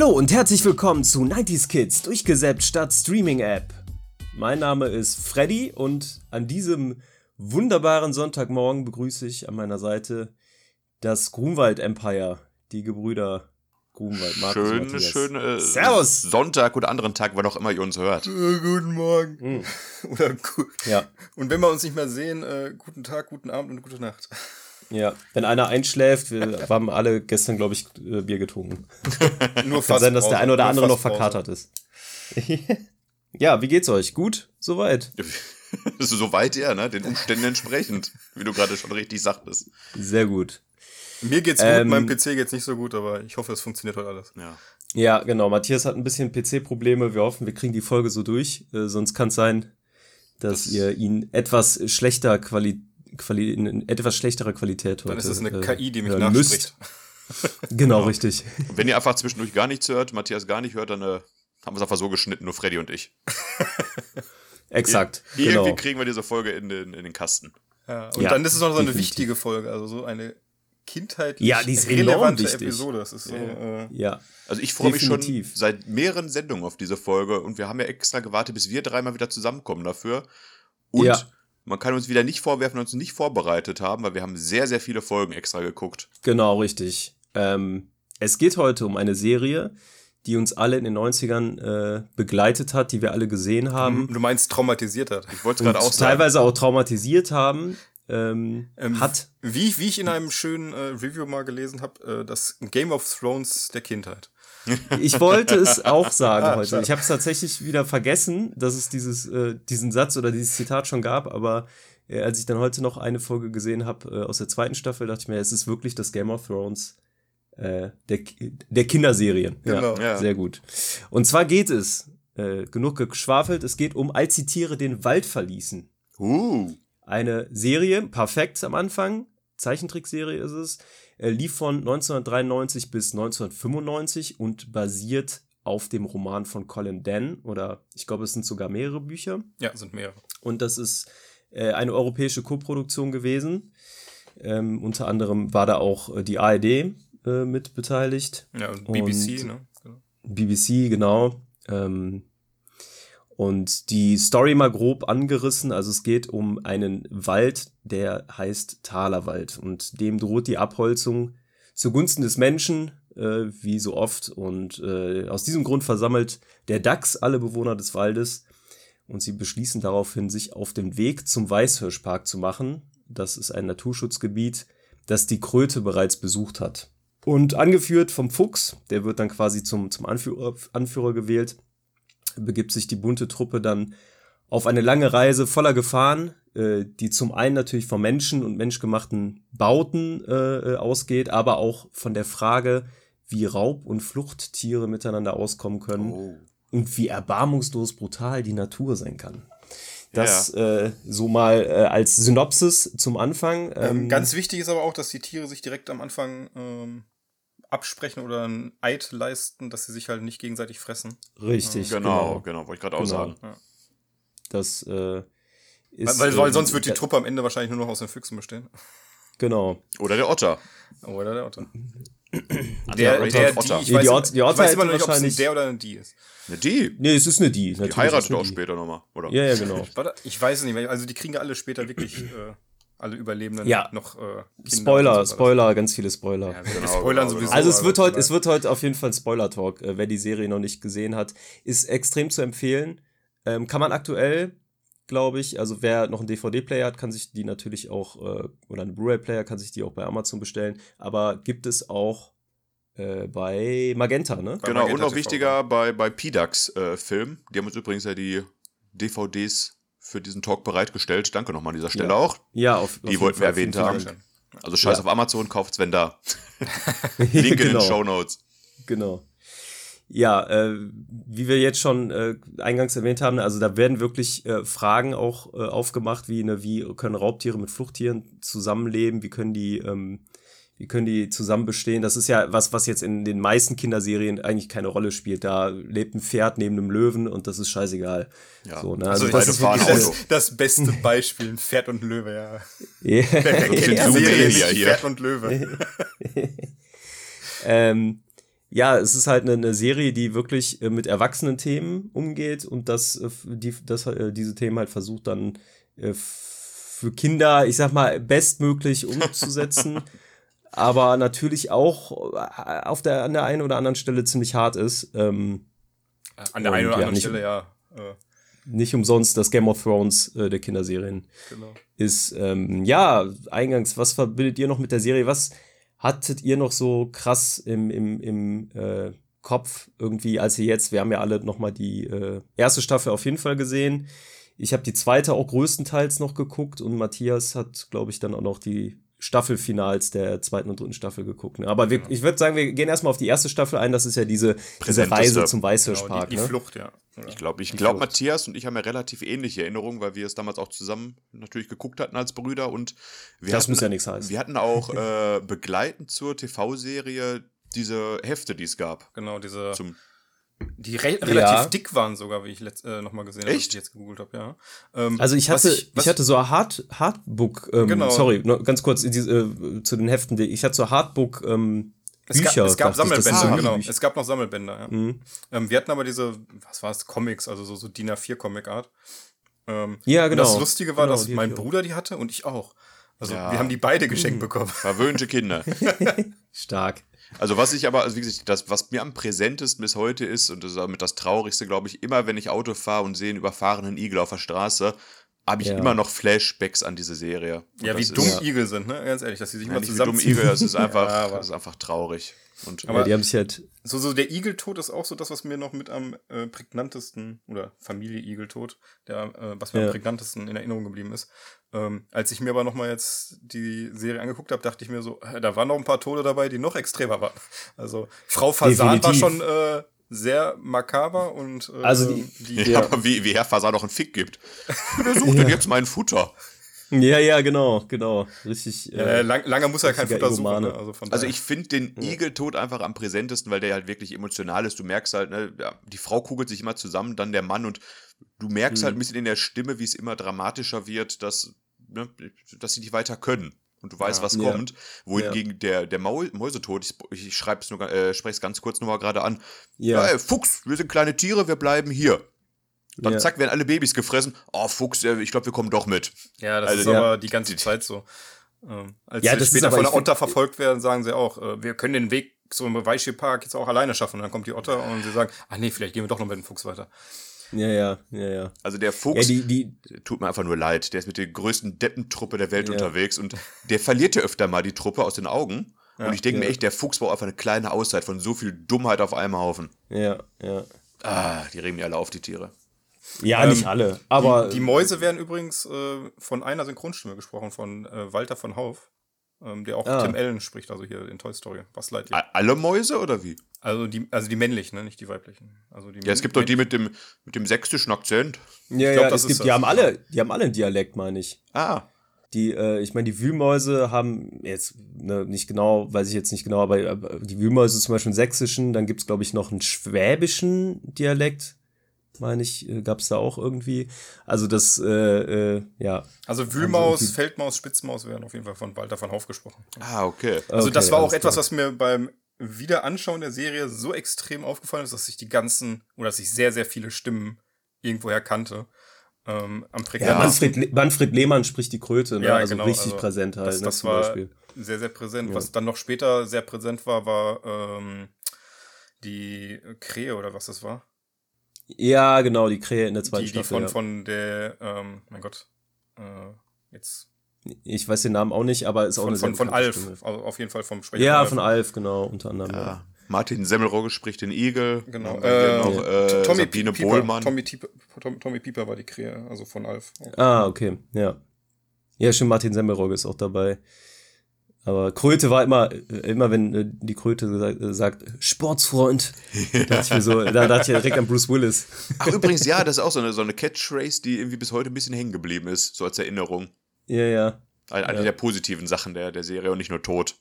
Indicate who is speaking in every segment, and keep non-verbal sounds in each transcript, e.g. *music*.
Speaker 1: Hallo und herzlich willkommen zu 90s Kids, durchgesäppt statt Streaming-App. Mein Name ist Freddy und an diesem wunderbaren Sonntagmorgen begrüße ich an meiner Seite das Grunwald Empire, die Gebrüder Grunwald.
Speaker 2: Markus schön, schöne Servus. Sonntag oder anderen Tag, wann auch immer ihr uns hört.
Speaker 3: Äh, guten Morgen. Mhm. *laughs* Oder gu ja. Und wenn wir uns nicht mehr sehen, äh, guten Tag, guten Abend und gute Nacht.
Speaker 1: Ja, wenn einer einschläft, wir haben alle gestern, glaube ich, äh, Bier getrunken. *laughs* Nur fast. Kann sein, dass der eine oder andere noch verkatert ist. *laughs* ja, wie geht's euch? Gut? Soweit? *laughs*
Speaker 2: Soweit ja, ne? Den Umständen entsprechend, wie du gerade schon richtig sagtest.
Speaker 1: Sehr gut.
Speaker 3: Mir geht's gut, ähm, meinem PC geht's nicht so gut, aber ich hoffe, es funktioniert heute alles.
Speaker 1: Ja. Ja, genau. Matthias hat ein bisschen PC-Probleme. Wir hoffen, wir kriegen die Folge so durch. Äh, sonst kann es sein, dass das ihr ihn etwas schlechter Qualität Quali in etwas schlechterer Qualität
Speaker 3: heute. Dann ist es eine äh, KI, die mich nachspricht. *laughs*
Speaker 1: genau, richtig.
Speaker 2: Und wenn ihr einfach zwischendurch gar nichts hört, Matthias gar nicht hört, dann äh, haben wir es einfach so geschnitten, nur Freddy und ich. *laughs*
Speaker 1: Exakt.
Speaker 2: Ir genau. Irgendwie kriegen wir diese Folge in den, in den Kasten.
Speaker 3: Ja, und ja, dann ist es noch so eine definitiv. wichtige Folge, also so eine kindheitlich
Speaker 1: ja, die ist relevante
Speaker 3: Episode. Das ist so,
Speaker 1: ja. Äh, ja.
Speaker 2: Also ich freue mich schon seit mehreren Sendungen auf diese Folge und wir haben ja extra gewartet, bis wir dreimal wieder zusammenkommen dafür. Und ja. Man kann uns wieder nicht vorwerfen, uns nicht vorbereitet haben, weil wir haben sehr, sehr viele Folgen extra geguckt.
Speaker 1: Genau, richtig. Ähm, es geht heute um eine Serie, die uns alle in den 90ern äh, begleitet hat, die wir alle gesehen haben.
Speaker 3: Du meinst traumatisiert hat.
Speaker 1: Ich wollte gerade auch sagen. Teilweise auch traumatisiert haben. Ähm, ähm, hat.
Speaker 3: Wie, wie ich in einem schönen äh, Review mal gelesen habe, äh, das Game of Thrones der Kindheit.
Speaker 1: Ich wollte es auch sagen *laughs* ah, heute. Schade. Ich habe es tatsächlich wieder vergessen, dass es dieses, äh, diesen Satz oder dieses Zitat schon gab, aber äh, als ich dann heute noch eine Folge gesehen habe äh, aus der zweiten Staffel, dachte ich mir, es ist wirklich das Game of Thrones äh, der, der Kinderserien. Genau. Ja, ja, Sehr gut. Und zwar geht es, äh, genug geschwafelt, es geht um, als die Tiere den Wald verließen.
Speaker 2: Uh.
Speaker 1: Eine Serie, perfekt am Anfang, Zeichentrickserie ist es, er lief von 1993 bis 1995 und basiert auf dem Roman von Colin Dann oder ich glaube, es sind sogar mehrere Bücher.
Speaker 3: Ja, sind mehrere.
Speaker 1: Und das ist äh, eine europäische Koproduktion gewesen. Ähm, unter anderem war da auch äh, die ARD äh, mit beteiligt.
Speaker 3: Ja, und BBC, und ne?
Speaker 1: BBC, genau. Ähm, und die Story mal grob angerissen. Also es geht um einen Wald, der heißt Talerwald. Und dem droht die Abholzung zugunsten des Menschen, äh, wie so oft. Und äh, aus diesem Grund versammelt der Dachs alle Bewohner des Waldes. Und sie beschließen daraufhin, sich auf den Weg zum Weißhirschpark zu machen. Das ist ein Naturschutzgebiet, das die Kröte bereits besucht hat. Und angeführt vom Fuchs, der wird dann quasi zum, zum Anführer, Anführer gewählt begibt sich die bunte Truppe dann auf eine lange Reise voller Gefahren, äh, die zum einen natürlich von Menschen und menschgemachten Bauten äh, äh, ausgeht, aber auch von der Frage, wie Raub- und Fluchttiere miteinander auskommen können oh. und wie erbarmungslos brutal die Natur sein kann. Das ja. äh, so mal äh, als Synopsis zum Anfang.
Speaker 3: Ähm, ähm, ganz wichtig ist aber auch, dass die Tiere sich direkt am Anfang ähm, absprechen oder ein Eid leisten, dass sie sich halt nicht gegenseitig fressen.
Speaker 1: Richtig.
Speaker 2: Genau, genau, genau wollte ich gerade auch genau. sagen. Ja.
Speaker 1: Das äh,
Speaker 3: ist. Weil, weil, sonst wird die Truppe am Ende wahrscheinlich nur noch aus den Füchsen bestehen.
Speaker 1: Genau.
Speaker 2: Oder der Otter.
Speaker 3: Oder der Otter.
Speaker 1: der, der, der Otter. Die, ich, weiß, die Otter, die Otter ich weiß immer noch nicht, ob es ein
Speaker 3: der oder ein die ist.
Speaker 2: Eine die?
Speaker 1: Nee, es ist eine die.
Speaker 2: Die heiratet auch später nochmal, oder?
Speaker 1: Ja, ja, genau. *laughs*
Speaker 3: ich weiß es nicht, also die kriegen ja alle später wirklich äh, alle Überlebenden
Speaker 1: ja.
Speaker 3: noch äh,
Speaker 1: Spoiler, so Spoiler, ganz viele Spoiler. Ja,
Speaker 3: genau, Spoilern genau. sowieso.
Speaker 1: Also es wird heute, es wird heute auf jeden Fall ein Spoiler-Talk. Äh, wer die Serie noch nicht gesehen hat, ist extrem zu empfehlen. Ähm, kann man aktuell, glaube ich, also wer noch einen DVD-Player hat, kann sich die natürlich auch, äh, oder einen Blu-ray-Player kann sich die auch bei Amazon bestellen. Aber gibt es auch äh, bei Magenta, ne?
Speaker 2: Genau,
Speaker 1: Magenta
Speaker 2: und noch TV. wichtiger bei, bei PDAX äh, Film. Die haben uns übrigens ja die DVDs für diesen Talk bereitgestellt. Danke nochmal an dieser Stelle
Speaker 1: ja.
Speaker 2: auch.
Speaker 1: Ja, auf,
Speaker 2: Die auf wollten wir erwähnt haben. Also scheiß ja. auf Amazon, kauft's, wenn da. *laughs* Link genau. in den Show Notes.
Speaker 1: Genau. Ja, äh, wie wir jetzt schon äh, eingangs erwähnt haben, also da werden wirklich äh, Fragen auch äh, aufgemacht, wie, ne, wie können Raubtiere mit Fluchttieren zusammenleben, wie können die ähm, wie können die zusammen bestehen? Das ist ja was, was jetzt in den meisten Kinderserien eigentlich keine Rolle spielt. Da lebt ein Pferd neben einem Löwen und das ist scheißegal.
Speaker 3: Ja. So, ne? Also, also das ist das, *laughs* das, beste Beispiel, ein Pferd und Löwe, ja.
Speaker 1: Yeah.
Speaker 3: Wer kennt *laughs* die Serie nicht, Pferd und Löwe. *laughs*
Speaker 1: ähm, ja, es ist halt eine, eine Serie, die wirklich äh, mit erwachsenen Themen umgeht und das, äh, die, das, äh, diese Themen halt versucht dann für Kinder, ich sag mal, bestmöglich umzusetzen. Aber natürlich auch äh, auf der, an der einen oder anderen Stelle ziemlich hart ist. Ähm,
Speaker 3: an der einen oder anderen Stelle, ja. Äh.
Speaker 1: Nicht umsonst das Game of Thrones äh, der Kinderserien.
Speaker 3: Genau.
Speaker 1: Ist, ähm, ja, eingangs, was verbindet ihr noch mit der Serie? Was hattet ihr noch so krass im, im, im äh, Kopf irgendwie, als ihr jetzt, wir haben ja alle noch mal die äh, erste Staffel auf jeden Fall gesehen. Ich habe die zweite auch größtenteils noch geguckt und Matthias hat, glaube ich, dann auch noch die Staffelfinals der zweiten und dritten Staffel geguckt. Ne? Aber wir, ich würde sagen, wir gehen erstmal auf die erste Staffel ein. Das ist ja diese, diese Reise zum Weißhirschpark.
Speaker 3: Genau, die, die ne? Flucht, ja.
Speaker 2: Ich glaube, ich glaube, Matthias und ich haben ja relativ ähnliche Erinnerungen, weil wir es damals auch zusammen natürlich geguckt hatten als Brüder und wir
Speaker 1: das
Speaker 2: hatten,
Speaker 1: muss ja nichts heißen.
Speaker 2: Wir hatten auch *laughs* äh, begleitend zur TV-Serie diese Hefte, die es gab.
Speaker 3: Genau, diese
Speaker 2: zum
Speaker 3: die re relativ ja. dick waren sogar, wie ich letzt, äh, nochmal gesehen habe,
Speaker 2: ich
Speaker 3: jetzt gegoogelt habe, ja. Ähm,
Speaker 1: also ich hatte, ich, ich, hatte so ein Hard, Hardbook, ähm, genau. sorry, nur ganz kurz die, äh, zu den Heften, ich hatte so Hardbook ähm, Bücher.
Speaker 3: Es gab, es gab Sammelbänder, genau. Es gab noch Sammelbänder, ja. Mhm. Ähm, wir hatten aber diese, was war es, Comics, also so, so DIN A4 Comic-Art. Ähm,
Speaker 1: ja, genau.
Speaker 3: das Lustige war, genau, dass mein Bruder die hatte und ich auch. Also ja. wir haben die beide geschenkt mhm. bekommen.
Speaker 2: Verwöhnte Kinder. *laughs*
Speaker 1: Stark.
Speaker 2: Also was ich aber, also wie gesagt, das, was mir am präsentesten bis heute ist, und das ist damit das Traurigste, glaube ich, immer wenn ich Auto fahre und sehe einen überfahrenen Igel auf der Straße, habe ich ja. immer noch Flashbacks an diese Serie.
Speaker 3: Und ja, wie dumm ist, Igel sind, ne? Ganz ehrlich, dass sie sich ja,
Speaker 2: mal zusammen. Wie dumm Igel, das ist *laughs* einfach, ja, das ist einfach traurig.
Speaker 1: Und, aber ja, die haben sich halt.
Speaker 3: So, so der Igeltod ist auch so das, was mir noch mit am äh, prägnantesten, oder Familie Igeltod, der, äh, was mir ja. am prägnantesten in Erinnerung geblieben ist. Ähm, als ich mir aber nochmal jetzt die Serie angeguckt habe, dachte ich mir so, äh, da waren noch ein paar Tode dabei, die noch extremer waren. Also Frau Fasan war schon äh, sehr makaber und
Speaker 1: äh, also die,
Speaker 2: die ja, aber wie, wie Herr Fasan noch einen Fick gibt. *laughs* Wer sucht denn jetzt mein Futter?
Speaker 1: Ja, ja, genau, genau. Richtig.
Speaker 3: Äh, lang, lange muss er kein Futter suchen. Ne?
Speaker 2: Also, also, ich finde den ja. Igeltod einfach am präsentesten, weil der halt wirklich emotional ist. Du merkst halt, ne, ja, die Frau kugelt sich immer zusammen, dann der Mann und du merkst halt mhm. halt ein bisschen in der Stimme, wie es immer dramatischer wird, dass, ne, dass sie nicht weiter können. Und du weißt, ja, was ja. kommt. Wohingegen ja. der, der Maul, Mäusetod, ich, ich schreibe es nur, äh, spreche es ganz kurz nochmal gerade an. Ja. Ey, Fuchs, wir sind kleine Tiere, wir bleiben hier. Dann ja. zack, werden alle Babys gefressen. Oh, Fuchs, ich glaube, wir kommen doch mit.
Speaker 3: Ja, das also, ist aber die ganze Zeit so. Ähm, als ja, sie später von der Otter verfolgt werden, sagen sie auch, äh, wir können den Weg zum Weichsee-Park jetzt auch alleine schaffen. Und dann kommt die Otter und sie sagen, ach nee, vielleicht gehen wir doch noch mit dem Fuchs weiter.
Speaker 1: Ja, ja, ja, ja.
Speaker 2: Also der Fuchs, ja, die, die, tut mir einfach nur leid. Der ist mit der größten Deppentruppe der Welt ja. unterwegs und der verliert ja öfter mal die Truppe aus den Augen. Ja, und ich denke mir echt, der Fuchs braucht einfach eine kleine Auszeit von so viel Dummheit auf einem Haufen.
Speaker 1: Ja, ja.
Speaker 2: Ah, die regen mir alle auf, die Tiere.
Speaker 1: Ja, ähm, nicht alle, aber.
Speaker 3: Die, die Mäuse werden übrigens äh, von einer Synchronstimme gesprochen, von äh, Walter von Hauf, ähm, der auch ah. Tim Allen spricht, also hier in Toy Story. Was leid
Speaker 2: Alle Mäuse oder wie?
Speaker 3: Also die, also die männlichen, ne? nicht die weiblichen. Also die
Speaker 2: ja, es gibt doch die mit dem, mit dem sächsischen Akzent.
Speaker 1: Ja, glaub, ja, es gibt, die haben alle, die haben alle einen Dialekt, meine ich.
Speaker 2: Ah.
Speaker 1: Die, äh, ich meine, die Wühlmäuse haben jetzt ne, nicht genau, weiß ich jetzt nicht genau, aber die Wühlmäuse zum Beispiel einen sächsischen, dann gibt's glaube ich, noch einen schwäbischen Dialekt meine ich, äh, gab es da auch irgendwie. Also das, äh, äh, ja.
Speaker 3: Also Wühlmaus, Feldmaus, Spitzmaus werden auf jeden Fall von Walter von Hauf gesprochen.
Speaker 2: Ah, okay.
Speaker 3: Also
Speaker 1: okay,
Speaker 3: das war auch etwas, klar. was mir beim Wiederanschauen der Serie so extrem aufgefallen ist, dass ich die ganzen, oder dass ich sehr, sehr viele Stimmen irgendwoher kannte. Ähm, am
Speaker 1: ja, Manfred, Manfred Lehmann spricht die Kröte, ne? ja, also genau, richtig also präsent halt.
Speaker 3: Das, ne, das war Beispiel. sehr, sehr präsent. Ja. Was dann noch später sehr präsent war, war ähm, die Krähe oder was das war.
Speaker 1: Ja, genau, die Krähe in der zweiten
Speaker 3: die,
Speaker 1: Staffel.
Speaker 3: Die von, ja. von der, ähm, mein Gott, äh, jetzt.
Speaker 1: Ich weiß den Namen auch nicht, aber ist auch
Speaker 3: von,
Speaker 1: eine
Speaker 3: von, von Alf, Stimme. Also auf jeden Fall vom
Speaker 1: Sprecher. Ja, von Alf, genau, unter anderem. Ja.
Speaker 2: ja. Martin Semmelrogge spricht den Igel.
Speaker 3: Genau. Äh,
Speaker 2: noch, äh,
Speaker 3: Tommy Sabine Pieper, Bohlmann. Tommy, Tommy, Tommy Pieper war die Krähe, also von Alf.
Speaker 1: Ah, okay, ja. Ja, stimmt, Martin Semmelrogge ist auch dabei. Aber Kröte war immer, immer wenn äh, die Kröte sagt, Sportsfreund, dachte ich mir so, *laughs* da dachte ich direkt an Bruce Willis.
Speaker 2: Ach, übrigens, ja, das ist auch so eine, so eine *laughs* Catchphrase, die irgendwie bis heute ein bisschen hängen geblieben ist, so als Erinnerung.
Speaker 1: Ja, ja.
Speaker 2: Eine, eine
Speaker 1: ja.
Speaker 2: der positiven Sachen der, der Serie und nicht nur tot.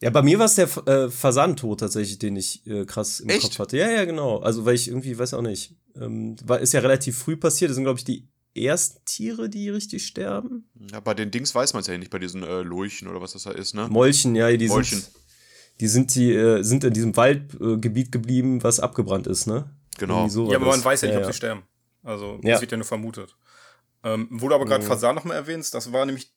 Speaker 1: Ja, bei mir war es der äh, Fasantod tatsächlich, den ich äh, krass im
Speaker 2: Echt?
Speaker 1: Kopf hatte. Ja, ja, genau. Also, weil ich irgendwie, weiß auch nicht, ähm, war, ist ja relativ früh passiert. Das sind, glaube ich, die ersten Tiere, die richtig sterben.
Speaker 2: Ja, bei den Dings weiß man es ja nicht, bei diesen äh, Lurchen oder was das da ist, ne?
Speaker 1: Molchen, ja, die
Speaker 2: Molchen.
Speaker 1: sind. die sind die äh, sind in diesem Waldgebiet geblieben, was abgebrannt ist, ne?
Speaker 2: Genau.
Speaker 3: ja, aber man weiß ja nicht, ja, ob sie sterben. Also, das wird ja nur vermutet. Ähm, wurde aber gerade mhm. Fasan nochmal erwähnt, das war nämlich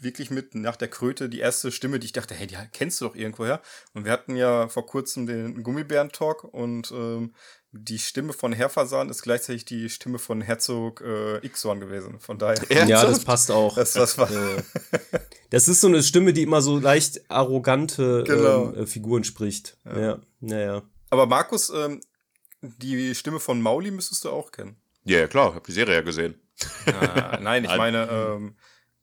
Speaker 3: wirklich mit nach der Kröte die erste Stimme, die ich dachte, hey, die kennst du doch irgendwoher. Und wir hatten ja vor kurzem den Gummibären-Talk und ähm, die Stimme von Herr Fasan ist gleichzeitig die Stimme von Herzog äh, Ixorn gewesen. Von daher. *laughs*
Speaker 1: Ja, das *laughs* passt auch.
Speaker 3: Das, das, war
Speaker 1: das ist so eine Stimme, die immer so leicht arrogante genau. ähm, äh, Figuren spricht. Ja, ja, ja. ja.
Speaker 3: Aber Markus, ähm, die Stimme von Mauli müsstest du auch kennen.
Speaker 2: Ja, ja klar, ich habe die Serie ja gesehen.
Speaker 3: Ah, nein, ich *laughs* meine, ähm,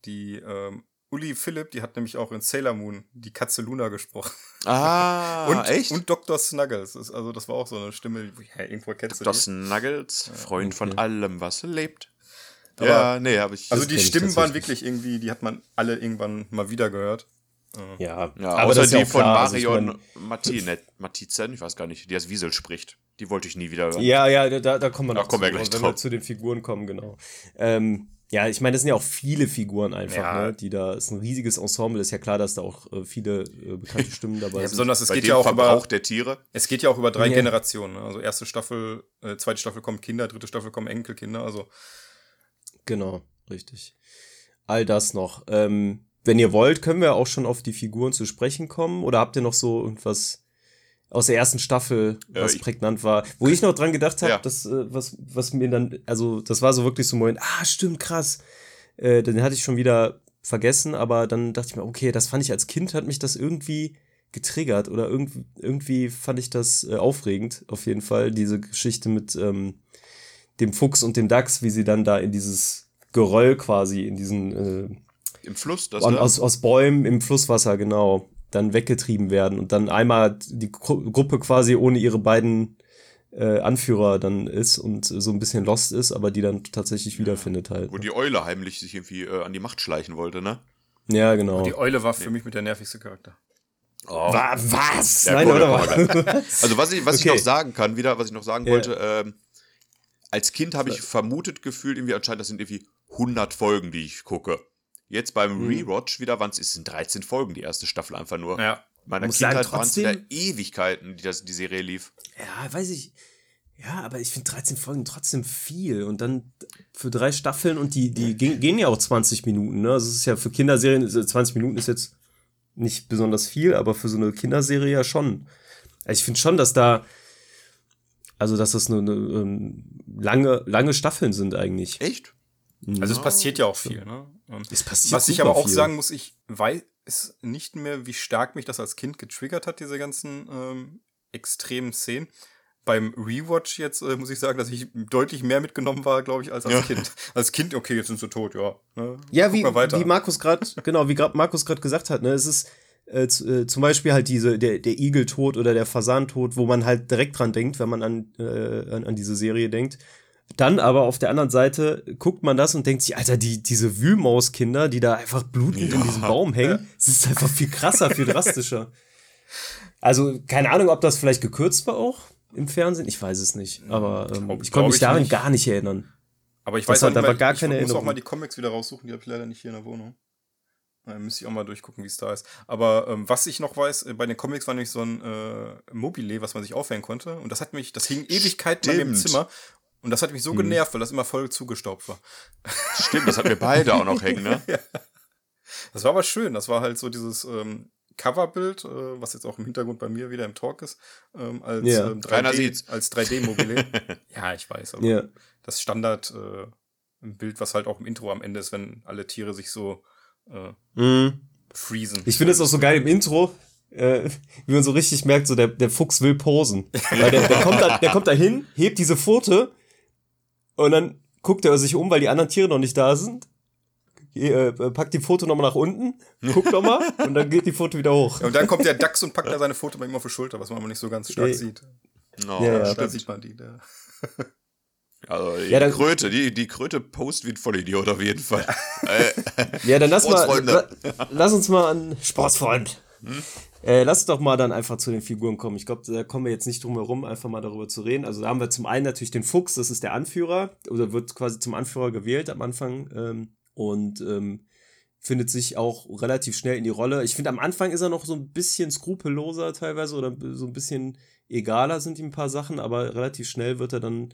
Speaker 3: die ähm, Uli Philipp, die hat nämlich auch in Sailor Moon die Katze Luna gesprochen.
Speaker 2: Ah, *laughs*
Speaker 3: und,
Speaker 2: echt?
Speaker 3: Und Dr. Snuggles. Also, das war auch so eine Stimme, ja, irgendwo kennst
Speaker 2: Dr. du Dr. Snuggles, Freund okay. von allem, was lebt.
Speaker 3: Aber, ja, nee, habe ich. Also, die Stimmen waren wirklich irgendwie, die hat man alle irgendwann mal wieder gehört.
Speaker 1: Ja,
Speaker 2: ja aber außer die ja von klar, also Marion also Martinet, Matizen, ich weiß gar nicht, die als Wiesel spricht. Die wollte ich nie wieder hören.
Speaker 1: Ja, ja, da, da kommen wir
Speaker 2: noch da kommen
Speaker 1: wir
Speaker 2: gleich
Speaker 1: wenn
Speaker 2: drauf.
Speaker 1: wir zu den Figuren kommen, genau. Ähm, ja, ich meine, das sind ja auch viele Figuren einfach, ja. ne, die da, ist ein riesiges Ensemble, ist ja klar, dass da auch äh, viele äh, bekannte *laughs* Stimmen dabei ja, sind.
Speaker 3: Besonders, es Bei geht ja auch Verbrauch über,
Speaker 2: der Tiere.
Speaker 3: Es geht ja auch über drei ja. Generationen, ne? also erste Staffel, äh, zweite Staffel kommen Kinder, dritte Staffel kommen Enkelkinder, also.
Speaker 1: Genau, richtig. All das noch. Ähm, wenn ihr wollt, können wir auch schon auf die Figuren zu sprechen kommen, oder habt ihr noch so irgendwas aus der ersten Staffel, was ja, prägnant war. Wo ich noch dran gedacht habe, ja. das, äh, was, was mir dann, also das war so wirklich so ein Moment, ah, stimmt, krass. Äh, den hatte ich schon wieder vergessen, aber dann dachte ich mir, okay, das fand ich als Kind, hat mich das irgendwie getriggert oder irgendwie, irgendwie fand ich das äh, aufregend, auf jeden Fall, diese Geschichte mit ähm, dem Fuchs und dem Dachs, wie sie dann da in dieses Geröll quasi, in diesen äh,
Speaker 2: im Fluss, das
Speaker 1: aus, aus Bäumen im Flusswasser, genau dann weggetrieben werden und dann einmal die Gru Gruppe quasi ohne ihre beiden äh, Anführer dann ist und so ein bisschen lost ist, aber die dann tatsächlich wiederfindet halt.
Speaker 2: Wo die Eule heimlich sich irgendwie äh, an die Macht schleichen wollte, ne?
Speaker 1: Ja, genau. Und
Speaker 3: die Eule war für mich mit der nervigste Charakter.
Speaker 1: Oh. Was?
Speaker 2: Ja, Nein, oder was? *laughs* Also was ich, was okay. ich noch sagen kann, wieder, was ich noch sagen ja. wollte, ähm, als Kind habe ich vermutet gefühlt, irgendwie anscheinend, das sind irgendwie 100 Folgen, die ich gucke. Jetzt beim mhm. Rewatch wieder waren es sind 13 Folgen, die erste Staffel einfach nur.
Speaker 3: Ja.
Speaker 2: Meiner Kindheit waren es wieder Ewigkeiten, die das, die Serie lief.
Speaker 1: Ja, weiß ich. Ja, aber ich finde 13 Folgen trotzdem viel. Und dann für drei Staffeln und die, die gehen, gehen ja auch 20 Minuten. Ne? Also es ist ja für Kinderserien, 20 Minuten ist jetzt nicht besonders viel, aber für so eine Kinderserie ja schon. Also ich finde schon, dass da, also dass das eine, eine, eine, ähm, lange, lange Staffeln sind eigentlich.
Speaker 2: Echt?
Speaker 3: Also es passiert ja auch viel, ne?
Speaker 1: Es passiert
Speaker 3: Was ich aber auch viel. sagen muss, ich weiß nicht mehr, wie stark mich das als Kind getriggert hat, diese ganzen ähm, extremen Szenen. Beim Rewatch jetzt äh, muss ich sagen, dass ich deutlich mehr mitgenommen war, glaube ich, als als ja. Kind. Als Kind, okay, jetzt sind sie tot, ja.
Speaker 1: Ne? Ja, wie, wie Markus gerade, genau, wie Markus gerade gesagt hat, ne, es ist äh, äh, zum Beispiel halt diese, der, der Igeltod oder der Fasantod, wo man halt direkt dran denkt, wenn man an, äh, an, an diese Serie denkt. Dann aber auf der anderen Seite guckt man das und denkt sich, Alter, die, diese Wühlmauskinder, die da einfach blutend ja. in diesem Baum hängen, das ist einfach viel krasser, viel drastischer. Also, keine Ahnung, ob das vielleicht gekürzt war auch im Fernsehen. Ich weiß es nicht. Aber ähm, glaub, ich konnte mich daran nicht. gar nicht erinnern.
Speaker 3: Aber ich weiß das auch, da war gar ich keine muss auch mal die Comics wieder raussuchen, die habe ich leider nicht hier in der Wohnung. Da müsste ich auch mal durchgucken, wie es da ist. Aber ähm, was ich noch weiß, äh, bei den Comics war nämlich so ein äh, Mobile, was man sich aufhängen konnte. Und das hat mich, das hing Ewigkeiten bei mir im Zimmer. Und das hat mich so hm. genervt, weil das immer voll zugestaubt war.
Speaker 2: Stimmt, das hatten wir beide auch noch hängen, ne? *laughs* ja.
Speaker 3: Das war aber schön. Das war halt so dieses ähm, Coverbild, äh, was jetzt auch im Hintergrund bei mir wieder im Talk ist, ähm, als, ja. ähm, 3D, als 3D-Mobile. *laughs* ja, ich weiß, aber ja. das Standard äh, Bild, was halt auch im Intro am Ende ist, wenn alle Tiere sich so äh,
Speaker 1: mhm.
Speaker 3: freezen.
Speaker 1: Ich finde es auch so geil im Intro, äh, wie man so richtig merkt, so der, der Fuchs will posen. *laughs* Weil der, der, kommt da, der kommt da hin, hebt diese Pfote und dann guckt er sich um, weil die anderen Tiere noch nicht da sind. Äh, packt die Foto nochmal nach unten, guckt nochmal *laughs* und dann geht die Foto wieder hoch.
Speaker 3: Ja, und dann kommt der Dachs und packt da seine Foto bei ihm auf die Schulter, was man aber nicht so ganz stark ja. sieht.
Speaker 2: No, ja,
Speaker 3: ja, da sieht man die. Da.
Speaker 2: Also die ja, dann, Kröte, die, die Kröte post wie ein Vollidiot auf jeden Fall. *laughs*
Speaker 1: ja, dann lass mal, lass uns mal an Sportsfreund. Hm? Äh, lass doch mal dann einfach zu den Figuren kommen. Ich glaube, da kommen wir jetzt nicht drum herum, einfach mal darüber zu reden. Also da haben wir zum einen natürlich den Fuchs, das ist der Anführer, oder wird quasi zum Anführer gewählt am Anfang. Ähm, und ähm, findet sich auch relativ schnell in die Rolle. Ich finde, am Anfang ist er noch so ein bisschen skrupelloser teilweise oder so ein bisschen egaler sind ihm ein paar Sachen, aber relativ schnell wird er dann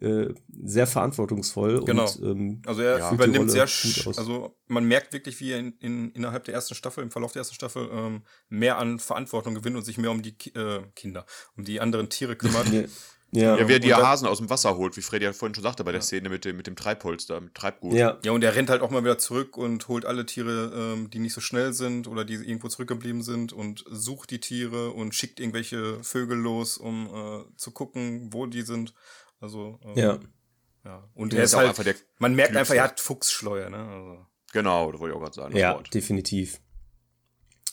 Speaker 1: äh, sehr verantwortungsvoll.
Speaker 3: Genau.
Speaker 1: Und, ähm,
Speaker 3: also er ja. übernimmt sehr, also man merkt wirklich, wie er in, in, innerhalb der ersten Staffel, im Verlauf der ersten Staffel, ähm, mehr an Verantwortung gewinnt und sich mehr um die Ki äh, Kinder, um die anderen Tiere kümmert. *laughs*
Speaker 2: Ja, ja wie er die Hasen aus dem Wasser holt, wie Freddy ja vorhin schon sagte bei der ja. Szene mit dem, mit dem Treibholster, mit Treibgut.
Speaker 3: Ja. ja, und er rennt halt auch mal wieder zurück und holt alle Tiere, ähm, die nicht so schnell sind oder die irgendwo zurückgeblieben sind und sucht die Tiere und schickt irgendwelche Vögel los, um äh, zu gucken, wo die sind. Also,
Speaker 1: ähm, ja.
Speaker 3: ja. Und er ist, halt, einfach der man merkt Klügste. einfach, er hat Fuchsschleuer, ne? Also.
Speaker 2: Genau, das wollte ich auch gerade sagen.
Speaker 1: Ja, Wort. definitiv.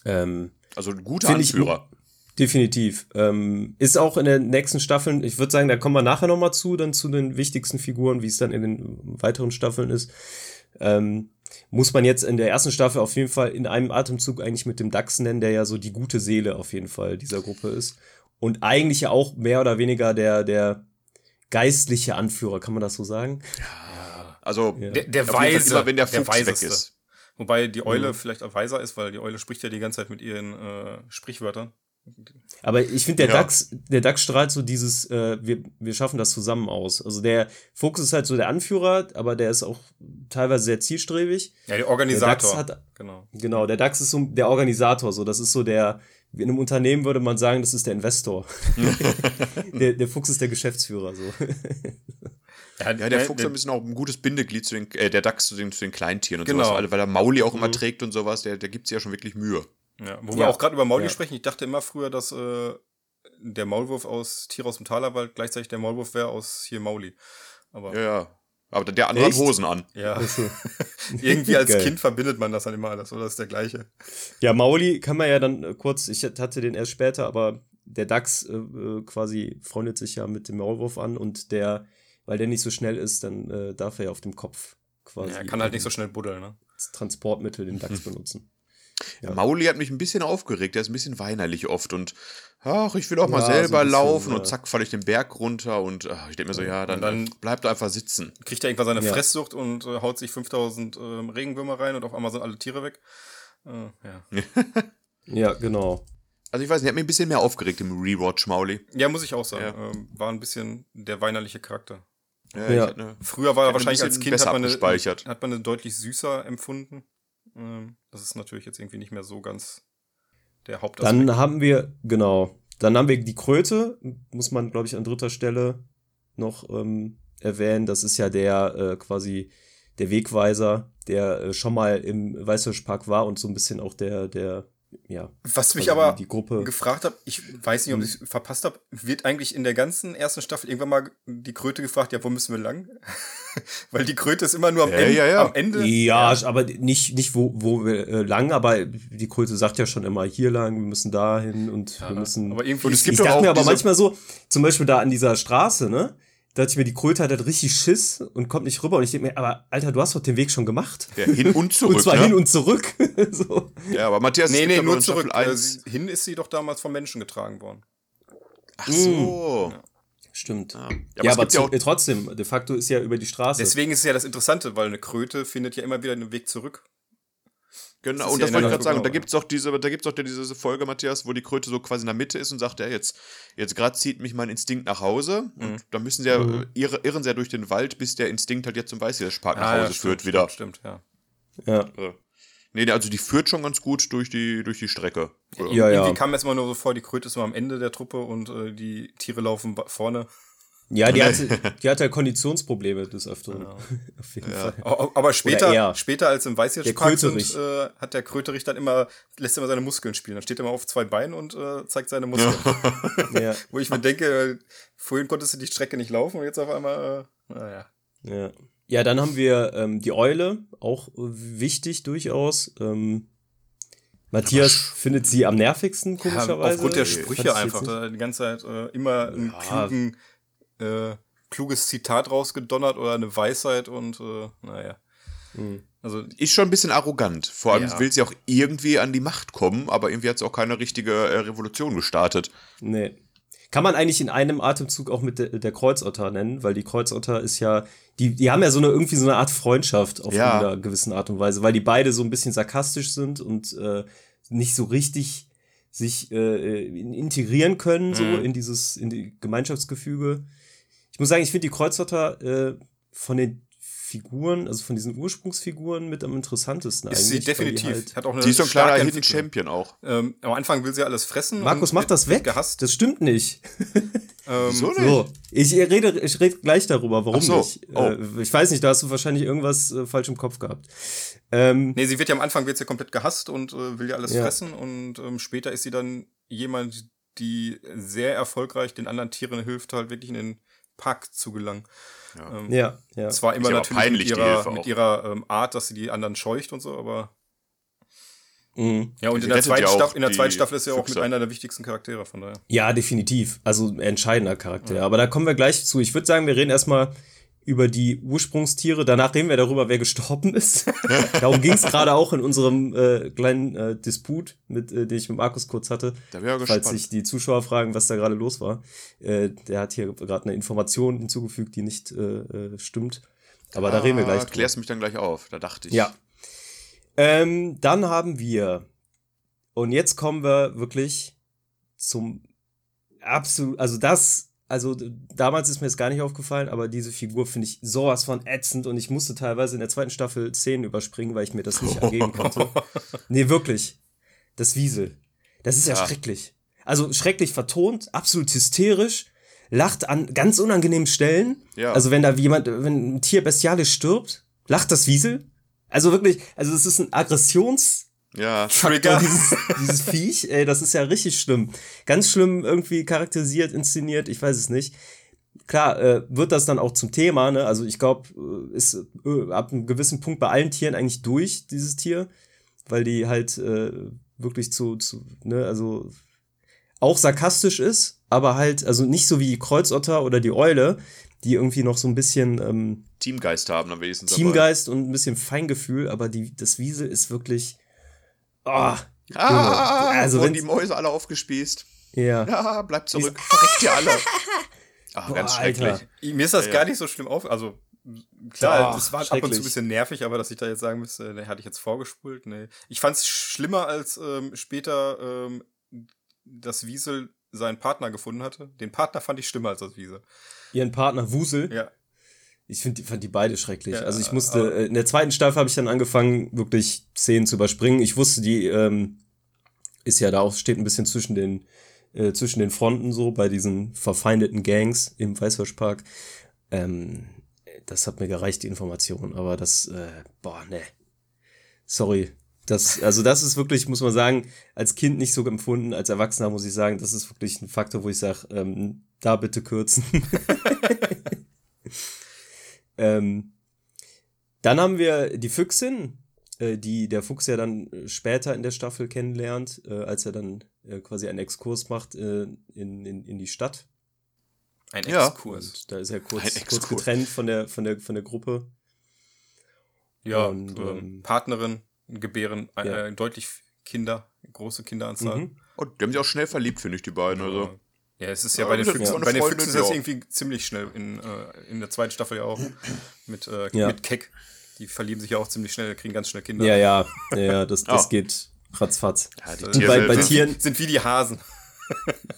Speaker 1: Ähm,
Speaker 2: also ein guter Anführer.
Speaker 1: Ich, definitiv. Ähm, ist auch in den nächsten Staffeln, ich würde sagen, da kommen wir nachher nochmal zu, dann zu den wichtigsten Figuren, wie es dann in den weiteren Staffeln ist. Ähm, muss man jetzt in der ersten Staffel auf jeden Fall in einem Atemzug eigentlich mit dem Dax nennen, der ja so die gute Seele auf jeden Fall dieser Gruppe ist. Und eigentlich ja auch mehr oder weniger der, der geistliche Anführer, kann man das so sagen?
Speaker 2: Ja, also
Speaker 3: ja. der, der Weise,
Speaker 2: immer, wenn der Fuchs der weg ist.
Speaker 3: Wobei die Eule mhm. vielleicht auch weiser ist, weil die Eule spricht ja die ganze Zeit mit ihren äh, Sprichwörtern.
Speaker 1: Aber ich finde, der ja. DAX, der DAX strahlt so dieses, äh, wir, wir schaffen das zusammen aus. Also der Fuchs ist halt so der Anführer, aber der ist auch teilweise sehr zielstrebig.
Speaker 3: Ja, der Organisator.
Speaker 1: Der DAX hat, genau. Genau, der DAX ist so der Organisator, so. Das ist so der, in einem Unternehmen würde man sagen, das ist der Investor. *laughs* der, der Fuchs ist der Geschäftsführer, so. *laughs*
Speaker 2: Ja, ja, der Fuchs ist ein bisschen auch ein gutes Bindeglied zu den, äh, der Dachs zu den, zu den Kleintieren und genau. sowas, weil er Mauli auch immer mhm. trägt und sowas, der, der gibt sich ja schon wirklich Mühe.
Speaker 3: Ja, wo ja. wir auch gerade über Mauli ja. sprechen, ich dachte immer früher, dass äh, der Maulwurf aus Tier aus dem Talerwald gleichzeitig der Maulwurf wäre aus hier Mauli. Aber
Speaker 2: ja, ja. Aber der andere Echt? hat Hosen an.
Speaker 3: Ja. *laughs* Irgendwie als Kind verbindet man das dann immer alles, oder? Das ist der gleiche.
Speaker 1: Ja, Mauli kann man ja dann äh, kurz, ich hatte den erst später, aber der Dachs äh, äh, quasi freundet sich ja mit dem Maulwurf an und der, weil der nicht so schnell ist, dann äh, darf er ja auf dem Kopf quasi. Ja,
Speaker 3: er kann halt nicht so schnell buddeln, ne?
Speaker 1: Das Transportmittel den Dachs *laughs* benutzen.
Speaker 2: Ja. Mauli hat mich ein bisschen aufgeregt, der ist ein bisschen weinerlich oft und ach, ich will auch mal ja, selber so bisschen, laufen und zack, falle ich den Berg runter und ach, ich denke mir so, ja, dann, dann bleibt er einfach sitzen.
Speaker 3: Kriegt er irgendwann seine ja. Fresssucht und äh, haut sich 5000 äh, Regenwürmer rein und auf einmal sind alle Tiere weg. Äh, ja. *laughs*
Speaker 1: ja, genau.
Speaker 2: Also ich weiß nicht, er hat mich ein bisschen mehr aufgeregt im Rewatch Mauli.
Speaker 3: Ja, muss ich auch sagen. Ähm, war ein bisschen der weinerliche Charakter.
Speaker 1: Ja, ja.
Speaker 3: Eine, Früher war er wahrscheinlich als Kind hat man, eine, hat man eine deutlich süßer empfunden. Ähm, das ist natürlich jetzt irgendwie nicht mehr so ganz der Hauptaspekt.
Speaker 1: Dann haben wir, genau, dann haben wir die Kröte, muss man, glaube ich, an dritter Stelle noch ähm, erwähnen. Das ist ja der äh, quasi der Wegweiser, der äh, schon mal im Weißhirschpark war und so ein bisschen auch der, der ja.
Speaker 3: Was mich aber die Gruppe gefragt habe, ich weiß nicht, ob hm. ich es verpasst habe, wird eigentlich in der ganzen ersten Staffel irgendwann mal die Kröte gefragt, ja, wo müssen wir lang? *laughs* Weil die Kröte ist immer nur am, ja, Ende,
Speaker 2: ja, ja.
Speaker 3: am Ende.
Speaker 1: Ja, aber nicht, nicht wo, wo wir äh, lang, aber die Kröte sagt ja schon immer hier lang, wir müssen da hin und wir müssen.
Speaker 3: Aber irgendwie,
Speaker 1: und es gibt ich dachte mir aber manchmal so, zum Beispiel da an dieser Straße, ne? Da dachte ich mir, die Kröte hat halt richtig Schiss und kommt nicht rüber. Und ich denke mir, aber Alter, du hast doch den Weg schon gemacht.
Speaker 2: Ja, hin und *laughs* zurück.
Speaker 1: und zwar ja. hin und zurück. *laughs* so.
Speaker 2: Ja, aber Matthias,
Speaker 3: nee, nee, nur zurück. Also, hin ist sie doch damals von Menschen getragen worden.
Speaker 2: Ach so.
Speaker 1: Ja. Stimmt. Ja, ja aber, ja aber trotzdem, de facto ist ja über die Straße.
Speaker 3: Deswegen ist es ja das Interessante, weil eine Kröte findet ja immer wieder einen Weg zurück.
Speaker 2: Genau, das und das wollte ich gerade sagen. Und da gibt es auch diese, da gibt's auch diese Folge, Matthias, wo die Kröte so quasi in der Mitte ist und sagt, ja, jetzt, jetzt gerade zieht mich mein Instinkt nach Hause. Mhm. Und da müssen sie ja, mhm. irre, irren sie ja durch den Wald, bis der Instinkt halt jetzt zum Weißhirschpark ah, nach Hause ja, führt
Speaker 3: stimmt,
Speaker 2: wieder.
Speaker 3: Stimmt, stimmt,
Speaker 1: ja. Ja. Also,
Speaker 2: nee, also die führt schon ganz gut durch die, durch die Strecke.
Speaker 3: Ja, ja. Irgendwie kam mir jetzt mal nur so vor, die Kröte ist nur am Ende der Truppe und äh, die Tiere laufen vorne.
Speaker 1: Ja, die hatte, die hatte Konditionsprobleme des Öfteren. Genau. *laughs*
Speaker 3: Auf jeden ja. Fall. Aber später, später als im Weißhirschpark sind, äh, hat der Kröterich dann immer, lässt immer seine Muskeln spielen. Dann steht er immer auf zwei Beinen und äh, zeigt seine Muskeln. *laughs* ja. Wo ich mir denke, vorhin konntest du die Strecke nicht laufen und jetzt auf einmal, äh, naja.
Speaker 1: Ja. Ja, dann haben wir ähm, die Eule, auch wichtig durchaus. Ähm, Matthias findet sie am nervigsten, komischerweise. Ja,
Speaker 3: aufgrund der Sprüche einfach. Die ganze Zeit äh, immer einen ja. klugen äh, kluges Zitat rausgedonnert oder eine Weisheit und äh, naja.
Speaker 2: Mhm. Also ist schon ein bisschen arrogant. Vor allem ja. will sie auch irgendwie an die Macht kommen, aber irgendwie hat sie auch keine richtige äh, Revolution gestartet.
Speaker 1: Nee. Kann man eigentlich in einem Atemzug auch mit de, der Kreuzotter nennen, weil die Kreuzotter ist ja, die, die haben ja so eine irgendwie so eine Art Freundschaft auf ja. einer gewissen Art und Weise, weil die beide so ein bisschen sarkastisch sind und äh, nicht so richtig sich äh, integrieren können, so mhm. in dieses, in die Gemeinschaftsgefüge. Ich muss sagen, ich finde die Kreuzotter äh, von den Figuren, also von diesen Ursprungsfiguren mit am interessantesten
Speaker 2: ist
Speaker 1: eigentlich.
Speaker 2: Sie definitiv. Die, halt Hat auch eine die ist so ein klarer Hidden Champion auch.
Speaker 3: Ähm, am Anfang will sie alles fressen.
Speaker 1: Markus macht das weg.
Speaker 3: Gehasst.
Speaker 1: Das stimmt nicht. *laughs*
Speaker 3: ähm,
Speaker 1: Wieso nicht? So, ich rede, ich rede gleich darüber, warum so. nicht. Oh. Äh, ich weiß nicht, da hast du wahrscheinlich irgendwas äh, falsch im Kopf gehabt.
Speaker 3: Ähm, nee, sie wird ja am Anfang wird sie komplett gehasst und äh, will ja alles ja. fressen und ähm, später ist sie dann jemand, die sehr erfolgreich den anderen Tieren hilft, halt wirklich in den Park zu gelangen.
Speaker 1: Ja, ähm, ja, ja.
Speaker 3: Zwar immer natürlich peinlich, mit ihrer, mit ihrer ähm, Art, dass sie die anderen scheucht und so, aber. Mhm. Ja, und in der, zweiten Staffel, in der zweiten Staffel ist sie ja auch mit einer der wichtigsten Charaktere, von daher.
Speaker 1: Ja, definitiv. Also entscheidender Charakter. Ja. Aber da kommen wir gleich zu. Ich würde sagen, wir reden erstmal über die Ursprungstiere. Danach reden wir darüber, wer gestorben ist. *laughs* Darum ging es gerade auch in unserem äh, kleinen äh, Disput, mit, äh, den ich mit Markus kurz hatte.
Speaker 2: Da wäre
Speaker 1: Falls gespannt. sich die Zuschauer fragen, was da gerade los war. Äh, der hat hier gerade eine Information hinzugefügt, die nicht äh, äh, stimmt. Aber ah, da reden wir gleich.
Speaker 2: Klärst mich dann gleich auf, da dachte ich.
Speaker 1: Ja. Ähm, dann haben wir, und jetzt kommen wir wirklich zum absolut, also das also damals ist mir es gar nicht aufgefallen, aber diese Figur finde ich sowas von ätzend und ich musste teilweise in der zweiten Staffel Szenen überspringen, weil ich mir das nicht ergeben konnte. *laughs* Nee, wirklich. Das Wiesel. Das ist ja, ja schrecklich. Also schrecklich vertont, absolut hysterisch, lacht an ganz unangenehmen Stellen. Ja. Also wenn da jemand, wenn ein Tier bestialisch stirbt, lacht das Wiesel. Also wirklich, also es ist ein Aggressions-
Speaker 2: ja.
Speaker 1: Trigger. Dieses, dieses Viech, ey, das ist ja richtig schlimm. Ganz schlimm irgendwie charakterisiert, inszeniert, ich weiß es nicht. Klar, äh, wird das dann auch zum Thema, ne? Also ich glaube, äh, ist äh, ab einem gewissen Punkt bei allen Tieren eigentlich durch, dieses Tier, weil die halt äh, wirklich zu, zu, ne, also auch sarkastisch ist, aber halt, also nicht so wie die Kreuzotter oder die Eule, die irgendwie noch so ein bisschen ähm,
Speaker 2: Teamgeist haben am wenigsten.
Speaker 1: Teamgeist dabei. und ein bisschen Feingefühl, aber die, das Wiesel ist wirklich Oh,
Speaker 2: ah, also wurden die Mäuse alle aufgespießt.
Speaker 1: Ja.
Speaker 2: Ja, bleibt zurück. Verreckt ihr alle. *laughs* Ach, Boah, ganz schrecklich. Alter.
Speaker 3: Mir ist das ja, gar nicht so schlimm auf. Also, klar, oh, das war ab und zu ein bisschen nervig, aber dass ich da jetzt sagen müsste, ne, hatte ich jetzt vorgespult. Nee. Ich fand es schlimmer, als ähm, später ähm, das Wiesel seinen Partner gefunden hatte. Den Partner fand ich schlimmer als das Wiesel.
Speaker 1: Ihren Partner Wusel?
Speaker 3: Ja.
Speaker 1: Ich finde, fand die beide schrecklich. Ja, also ich musste, äh, in der zweiten Staffel habe ich dann angefangen, wirklich Szenen zu überspringen. Ich wusste, die ähm, ist ja da auch, steht ein bisschen zwischen den, äh, zwischen den Fronten so, bei diesen verfeindeten Gangs im Weißwurstpark. Ähm, das hat mir gereicht, die Information. Aber das, äh, boah, ne. Sorry. Das, also das ist wirklich, muss man sagen, als Kind nicht so empfunden, als Erwachsener muss ich sagen, das ist wirklich ein Faktor, wo ich sage, ähm, da bitte kürzen. *laughs* *laughs* Ähm, dann haben wir die Füchsin, äh, die der Fuchs ja dann äh, später in der Staffel kennenlernt, äh, als er dann äh, quasi einen Exkurs macht äh, in, in, in die Stadt.
Speaker 3: Ein Exkurs.
Speaker 1: Und da ist er kurz, kurz getrennt von der, von der, von der Gruppe.
Speaker 3: Ja, und, ähm, ähm Partnerin, gebären äh, ja. deutlich Kinder, große Kinderanzahl. Mhm.
Speaker 2: Oh, die haben sich auch schnell verliebt, finde ich, die beiden. Also.
Speaker 3: Ja, es ist ja, ja bei den Füchsen, bei den Füchsen ist das irgendwie ziemlich schnell in, äh, in der zweiten Staffel ja auch *clears throat* mit, äh, ja. mit Keck. Die verlieben sich ja auch ziemlich schnell, kriegen ganz schnell Kinder.
Speaker 1: Ja, ja, ja, das, *laughs* das oh. geht ratzfatz.
Speaker 3: Ja, die Tiere bei, bei Tieren sind, sind wie die Hasen. *laughs*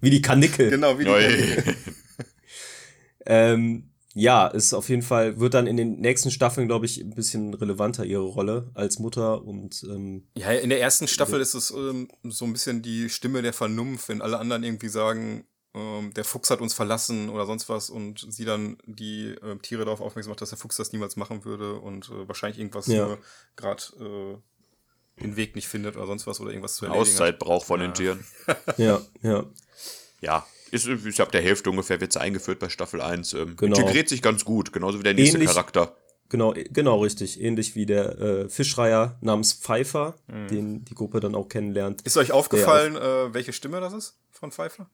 Speaker 1: wie die Kanickel.
Speaker 3: Genau, wie die Kanickel.
Speaker 1: ähm, ja, ist auf jeden Fall, wird dann in den nächsten Staffeln, glaube ich, ein bisschen relevanter ihre Rolle als Mutter und ähm,
Speaker 3: Ja, in der ersten Staffel ist es ähm, so ein bisschen die Stimme der Vernunft, wenn alle anderen irgendwie sagen, ähm, der Fuchs hat uns verlassen oder sonst was und sie dann die äh, Tiere darauf aufmerksam macht, dass der Fuchs das niemals machen würde und äh, wahrscheinlich irgendwas ja. nur gerade äh, den Weg nicht findet oder sonst was oder irgendwas zu
Speaker 2: erledigen. Auszeit braucht von ja. den Tieren. *laughs*
Speaker 1: ja, ja.
Speaker 2: Ja, ist, ich habe der Hälfte ungefähr wird sie eingeführt bei Staffel 1. Ähm, genau. Integriert sich ganz gut, genauso wie der nächste Ähnlich, Charakter.
Speaker 1: Genau, genau, richtig. Ähnlich wie der äh, Fischreiher namens Pfeiffer, mhm. den die Gruppe dann auch kennenlernt.
Speaker 3: Ist euch aufgefallen, äh, welche Stimme das ist von Pfeiffer?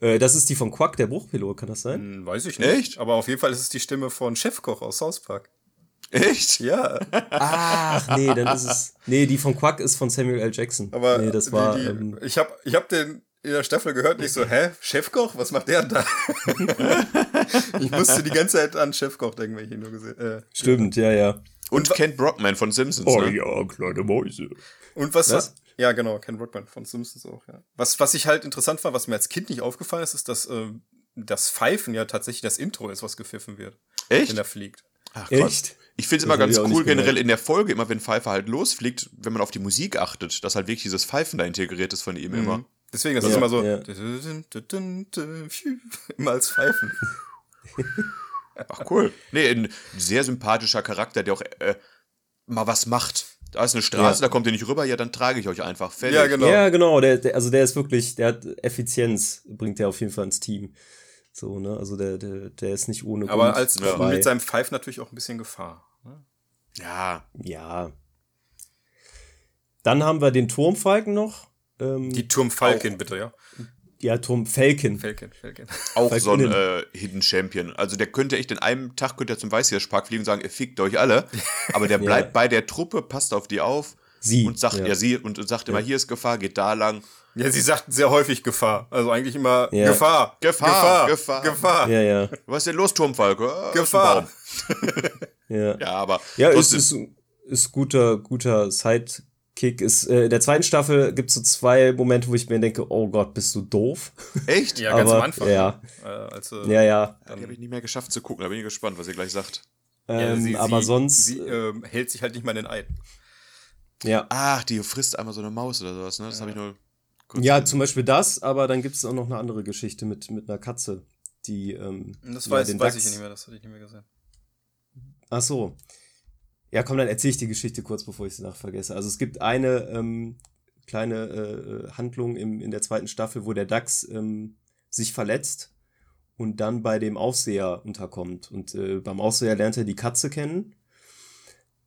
Speaker 1: Äh, das ist die von Quack, der Bruchpilot, kann das sein?
Speaker 3: Hm, weiß ich nicht. Echt? Aber auf jeden Fall ist es die Stimme von Chefkoch aus South Park.
Speaker 2: Echt?
Speaker 3: Ja.
Speaker 1: Ach, nee, dann ist es. Nee, die von Quack ist von Samuel L. Jackson.
Speaker 3: Aber
Speaker 1: nee, das war.
Speaker 3: Die, die, ähm, ich habe ich hab den in der Staffel gehört und ich so, hä, Chefkoch? Was macht der da? *laughs* ich musste die ganze Zeit an Chefkoch denken, wenn ich ihn nur gesehen äh,
Speaker 1: Stimmt, ja, ja.
Speaker 2: Und, und Kent Brockman von Simpsons.
Speaker 1: Oh ne? ja, kleine Mäuse.
Speaker 3: Und was, was? Ja, genau, Ken Brockman von Simpsons auch, ja. Was, was ich halt interessant war, was mir als Kind nicht aufgefallen ist, ist, dass äh, das Pfeifen ja tatsächlich das Intro ist, was gepfiffen wird.
Speaker 2: Echt?
Speaker 3: Wenn er fliegt.
Speaker 2: Ach, Echt? Ich finde es immer ganz cool, generell in der Folge, immer wenn Pfeifer halt losfliegt, wenn man auf die Musik achtet, dass halt wirklich dieses Pfeifen da integriert ist von ihm mhm. immer.
Speaker 3: Deswegen ist es ja, immer so. Ja. *laughs* Immer als Pfeifen. *laughs*
Speaker 2: Ach cool. Nee, ein sehr sympathischer Charakter, der auch äh, mal was macht. Da ist eine Straße, ja. da kommt ihr nicht rüber, ja, dann trage ich euch einfach.
Speaker 1: Fertig. Ja, genau. Ja, genau. Der, der, also der ist wirklich, der hat Effizienz, bringt der auf jeden Fall ins Team. So, ne? Also der, der, der ist nicht ohne
Speaker 3: Aber Grund als dabei. mit seinem Pfeif natürlich auch ein bisschen Gefahr. Ne?
Speaker 2: Ja.
Speaker 1: Ja. Dann haben wir den Turmfalken noch.
Speaker 3: Ähm, Die Turmfalken, bitte, ja.
Speaker 1: Ja, Turmfalken.
Speaker 3: Falcon, Falcon.
Speaker 2: Auch so ein äh, Hidden Champion. Also der könnte echt in einem Tag könnte er zum Weißhirschpark fliegen und sagen, ihr fickt euch alle. *laughs* Aber der bleibt ja. bei der Truppe, passt auf die auf.
Speaker 1: Sie.
Speaker 2: Und sagt, ja, ja sie, und sagt immer, hier ist Gefahr, geht da lang.
Speaker 3: Ja, sie sagt sehr häufig Gefahr. Also eigentlich immer
Speaker 1: ja.
Speaker 3: Gefahr.
Speaker 2: Gefahr. Gefahr.
Speaker 3: Gefahr.
Speaker 1: Ja, ja.
Speaker 2: Was ist denn los, Turmfalke?
Speaker 3: Ah, Gefahr.
Speaker 1: ja. *laughs*
Speaker 2: ja, aber.
Speaker 1: Ja, es ist, ist guter, guter Sidekick. Ist, äh, in der zweiten Staffel gibt es so zwei Momente, wo ich mir denke, oh Gott, bist du doof.
Speaker 2: Echt?
Speaker 3: Ja, ganz
Speaker 1: aber,
Speaker 3: am Anfang.
Speaker 1: Ja.
Speaker 3: Äh, als, äh,
Speaker 1: ja, ja.
Speaker 2: Die habe ich nicht mehr geschafft zu gucken. Da bin ich gespannt, was ihr gleich sagt.
Speaker 1: Ähm, ja, sie, aber
Speaker 3: sie,
Speaker 1: sonst.
Speaker 3: Sie äh, hält sich halt nicht mal in den Eid.
Speaker 1: Ja.
Speaker 2: Ach, die frisst einmal so eine Maus oder sowas, ne? Das ja. habe ich nur.
Speaker 1: Ja, zum Beispiel das, aber dann gibt es auch noch eine andere Geschichte mit, mit einer Katze, die. Ähm,
Speaker 3: das weiß, ja, weiß ich nicht mehr, das hatte ich nicht mehr gesehen.
Speaker 1: Ach so. Ja, komm, dann erzähle ich die Geschichte kurz, bevor ich sie nach vergesse. Also es gibt eine ähm, kleine äh, Handlung im, in der zweiten Staffel, wo der Dachs ähm, sich verletzt und dann bei dem Aufseher unterkommt. Und äh, beim Aufseher lernt er die Katze kennen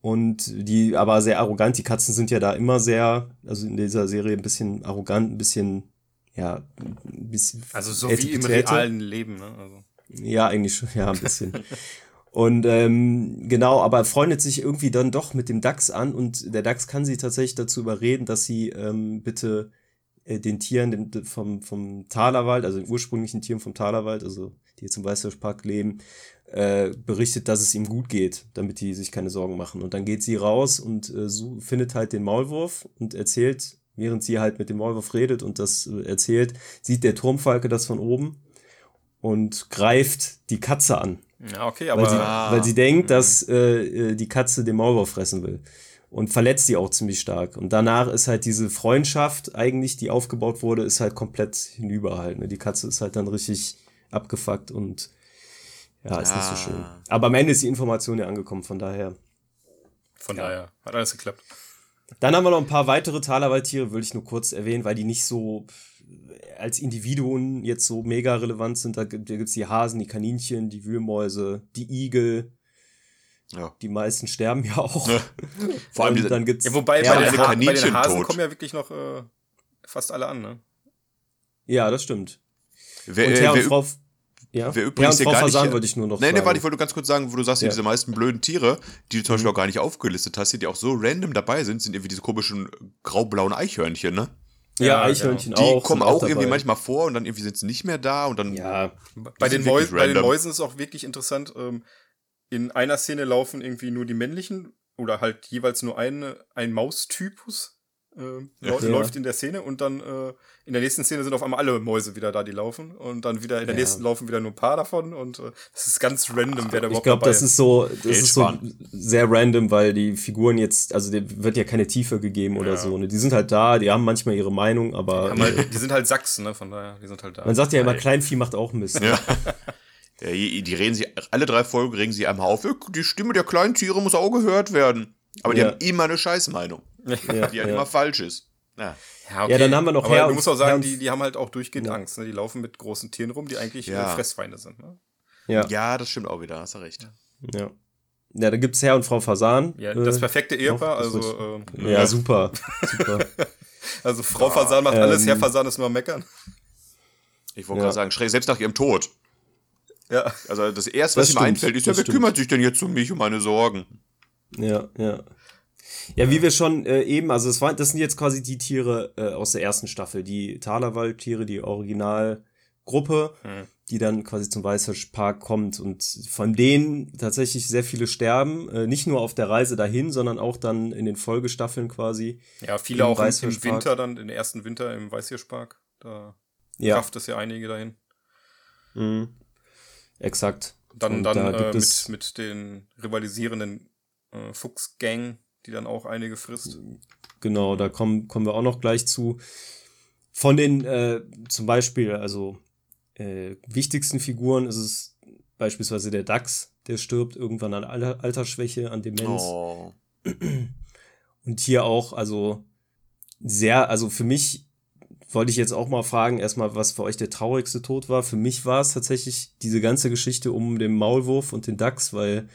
Speaker 1: und die aber sehr arrogant. Die Katzen sind ja da immer sehr, also in dieser Serie ein bisschen arrogant, ein bisschen, ja, ein bisschen.
Speaker 3: Also so wie im realen Leben, ne? Also.
Speaker 1: Ja, eigentlich schon, ja, ein bisschen. *laughs* und ähm, genau, aber freundet sich irgendwie dann doch mit dem Dachs an und der Dachs kann sie tatsächlich dazu überreden, dass sie ähm, bitte äh, den Tieren den, vom, vom Talerwald, also den ursprünglichen Tieren vom Talerwald, also die jetzt im Weißhirschpark leben, äh, berichtet, dass es ihm gut geht, damit die sich keine Sorgen machen. Und dann geht sie raus und äh, so, findet halt den Maulwurf und erzählt, während sie halt mit dem Maulwurf redet und das äh, erzählt, sieht der Turmfalke das von oben und greift die Katze an.
Speaker 3: Ja, okay, aber.
Speaker 1: Weil sie, weil sie denkt, dass äh, äh, die Katze den Maulwurf fressen will. Und verletzt die auch ziemlich stark. Und danach ist halt diese Freundschaft eigentlich, die aufgebaut wurde, ist halt komplett hinüber halt. Ne? Die Katze ist halt dann richtig abgefuckt und ja, ist ah. nicht so schön. Ah. Aber am Ende ist die Information ja angekommen, von daher.
Speaker 3: Von ja. daher hat alles geklappt.
Speaker 1: Dann haben wir noch ein paar weitere Talerwaldtiere, würde ich nur kurz erwähnen, weil die nicht so als Individuen jetzt so mega relevant sind. Da gibt es die Hasen, die Kaninchen, die Wühlmäuse, die Igel. Ja. Die meisten sterben ja auch. Ja. *laughs*
Speaker 2: Vor allem, dann
Speaker 3: gibt's ja, wobei bei, den, Kaninchen bei den Hasen tot. kommen ja wirklich noch äh, fast alle an, ne?
Speaker 1: Ja, das stimmt.
Speaker 2: Wer, und Herr
Speaker 1: und Frau,
Speaker 2: ja, Wer übrigens ja,
Speaker 1: Frau
Speaker 2: gar
Speaker 1: Fasan
Speaker 2: nicht,
Speaker 1: wollte ich nur noch
Speaker 2: Nein, nee, warte, ich wollte ganz kurz sagen, wo du sagst,
Speaker 1: ja.
Speaker 2: diese meisten blöden Tiere, die du zum Beispiel mhm. auch gar nicht aufgelistet hast, die auch so random dabei sind, sind irgendwie diese komischen grau-blauen Eichhörnchen, ne?
Speaker 1: Ja, ja Eichhörnchen
Speaker 2: genau.
Speaker 1: auch.
Speaker 2: Die kommen auch, auch irgendwie manchmal vor und dann irgendwie sind sie nicht mehr da und dann.
Speaker 1: Ja,
Speaker 3: bei den, Mäus bei den Mäusen ist es auch wirklich interessant. Ähm, in einer Szene laufen irgendwie nur die männlichen oder halt jeweils nur eine, ein Maustypus äh, ja. läuft in der Szene und dann äh, in der nächsten Szene sind auf einmal alle Mäuse wieder da, die laufen und dann wieder in der ja. nächsten laufen wieder nur ein paar davon und äh, das ist ganz random, wer da überhaupt
Speaker 1: Ich glaube, das ist so, das ist so sehr random, weil die Figuren jetzt, also der wird ja keine Tiefe gegeben oder ja. so. Ne? Die sind halt da, die haben manchmal ihre Meinung, aber
Speaker 3: die, halt, *laughs* die sind halt Sachsen, ne? Von daher, die sind halt da.
Speaker 1: Man sagt ja immer, Kleinvieh macht auch Mist.
Speaker 2: Ja. *laughs* ja die reden sie, alle drei Folgen regen sie einmal auf, die Stimme der kleinen Tiere muss auch gehört werden. Aber die haben immer eine Scheißmeinung, ja, die halt immer falsch ist.
Speaker 1: Ja. Ja, okay. ja, dann haben wir noch
Speaker 3: Aber Herr du musst auch sagen, die, die haben halt auch durchgehend ja. Angst. Ne? Die laufen mit großen Tieren rum, die eigentlich ja. Fressfeinde sind. Ne?
Speaker 2: Ja. ja, das stimmt auch wieder, hast du recht.
Speaker 1: Ja. Ja, da gibt es Herr und Frau Fasan.
Speaker 3: Ja, das äh, perfekte Ehepaar, also.
Speaker 1: Äh, ja, super. *laughs* super.
Speaker 3: Also Frau Fasan macht ähm, alles, Herr Fasan ist nur meckern.
Speaker 2: Ich wollte gerade sagen, schräg selbst nach ihrem Tod.
Speaker 3: Ja.
Speaker 2: Also das erste, was ihm einfällt, ist ja, wer kümmert sich denn jetzt um mich, um meine Sorgen?
Speaker 1: Ja, ja. Ja, wie wir schon äh, eben, also das, war, das sind jetzt quasi die Tiere äh, aus der ersten Staffel, die Talerwald-Tiere, die Originalgruppe, hm. die dann quasi zum Weißhirschpark kommt und von denen tatsächlich sehr viele sterben, äh, nicht nur auf der Reise dahin, sondern auch dann in den Folgestaffeln quasi.
Speaker 3: Ja, viele auch im Winter dann, den ersten Winter im Weißhirschpark, da ja. schafft es ja einige dahin.
Speaker 1: Mhm. Exakt.
Speaker 3: Dann, dann da äh, mit, mit den rivalisierenden äh, Fuchsgang, die dann auch einige frisst.
Speaker 1: Genau, da kommen, kommen wir auch noch gleich zu. Von den äh, zum Beispiel, also äh, wichtigsten Figuren ist es beispielsweise der Dachs, der stirbt irgendwann an Altersschwäche, an Demenz. Oh. Und hier auch, also sehr, also für mich wollte ich jetzt auch mal fragen, erstmal, was für euch der traurigste Tod war. Für mich war es tatsächlich diese ganze Geschichte um den Maulwurf und den Dachs, weil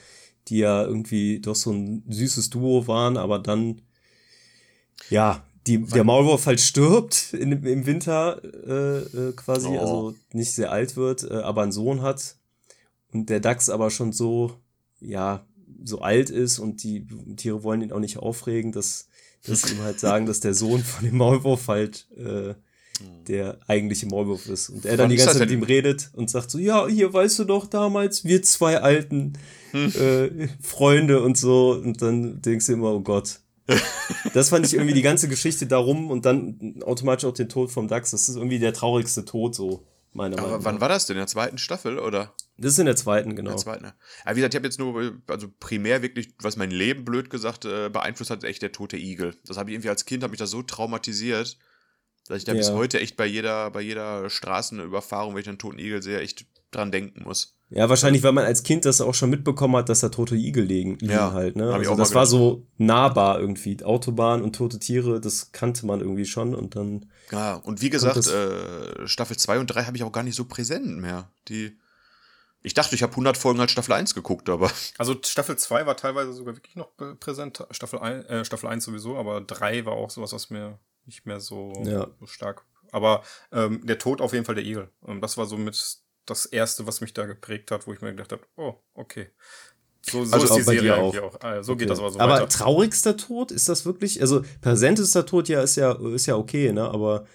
Speaker 1: die ja irgendwie doch so ein süßes Duo waren, aber dann, ja, die, der Maulwurf halt stirbt in, im Winter äh, äh, quasi, oh. also nicht sehr alt wird, äh, aber einen Sohn hat und der Dachs aber schon so, ja, so alt ist und die Tiere wollen ihn auch nicht aufregen, dass, dass sie ihm halt *laughs* sagen, dass der Sohn von dem Maulwurf halt äh, der eigentliche Maulwurf ist. Und er dann Wann die ganze Zeit mit ihm redet und sagt so, ja, hier weißt du doch damals, wir zwei alten hm. äh, Freunde und so. Und dann denkst du immer, oh Gott. *laughs* das fand ich irgendwie die ganze Geschichte darum und dann automatisch auch den Tod vom Dachs. Das ist irgendwie der traurigste Tod, so, meiner
Speaker 2: Meinung nach. wann war das denn? In der zweiten Staffel, oder?
Speaker 1: Das ist in der zweiten, genau. In der
Speaker 2: zweiten, ja. Aber wie gesagt, ich habe jetzt nur, also primär wirklich, was mein Leben blöd gesagt äh, beeinflusst hat, ist echt der tote Igel. Das habe ich irgendwie als Kind, habe mich das so traumatisiert dass ich da ja. bis heute echt bei jeder, bei jeder Straßenüberfahrung, wenn ich einen toten Igel sehe, echt dran denken muss.
Speaker 1: Ja, wahrscheinlich, weil man als Kind das auch schon mitbekommen hat, dass da tote Igel liegen, liegen ja, halt, ne? Also das war so nahbar irgendwie. Autobahn und tote Tiere, das kannte man irgendwie schon und dann.
Speaker 2: Ja, und wie gesagt, äh, Staffel 2 und 3 habe ich auch gar nicht so präsent mehr. Die. Ich dachte, ich habe 100 Folgen als Staffel 1 geguckt, aber. *laughs*
Speaker 3: Also Staffel 2 war teilweise sogar wirklich noch präsent. Staffel 1, äh, Staffel 1 sowieso, aber 3 war auch sowas, was mir nicht mehr so, ja. so stark. Aber ähm, der Tod auf jeden Fall der Igel. Ähm, das war so mit das Erste, was mich da geprägt hat, wo ich mir gedacht habe, oh, okay. So, so also ist die Serie
Speaker 1: auch. auch. Ah, so okay. geht das aber so Aber weiter. traurigster Tod, ist das wirklich? Also präsentester Tod ja ist ja, ist ja okay, ne? Aber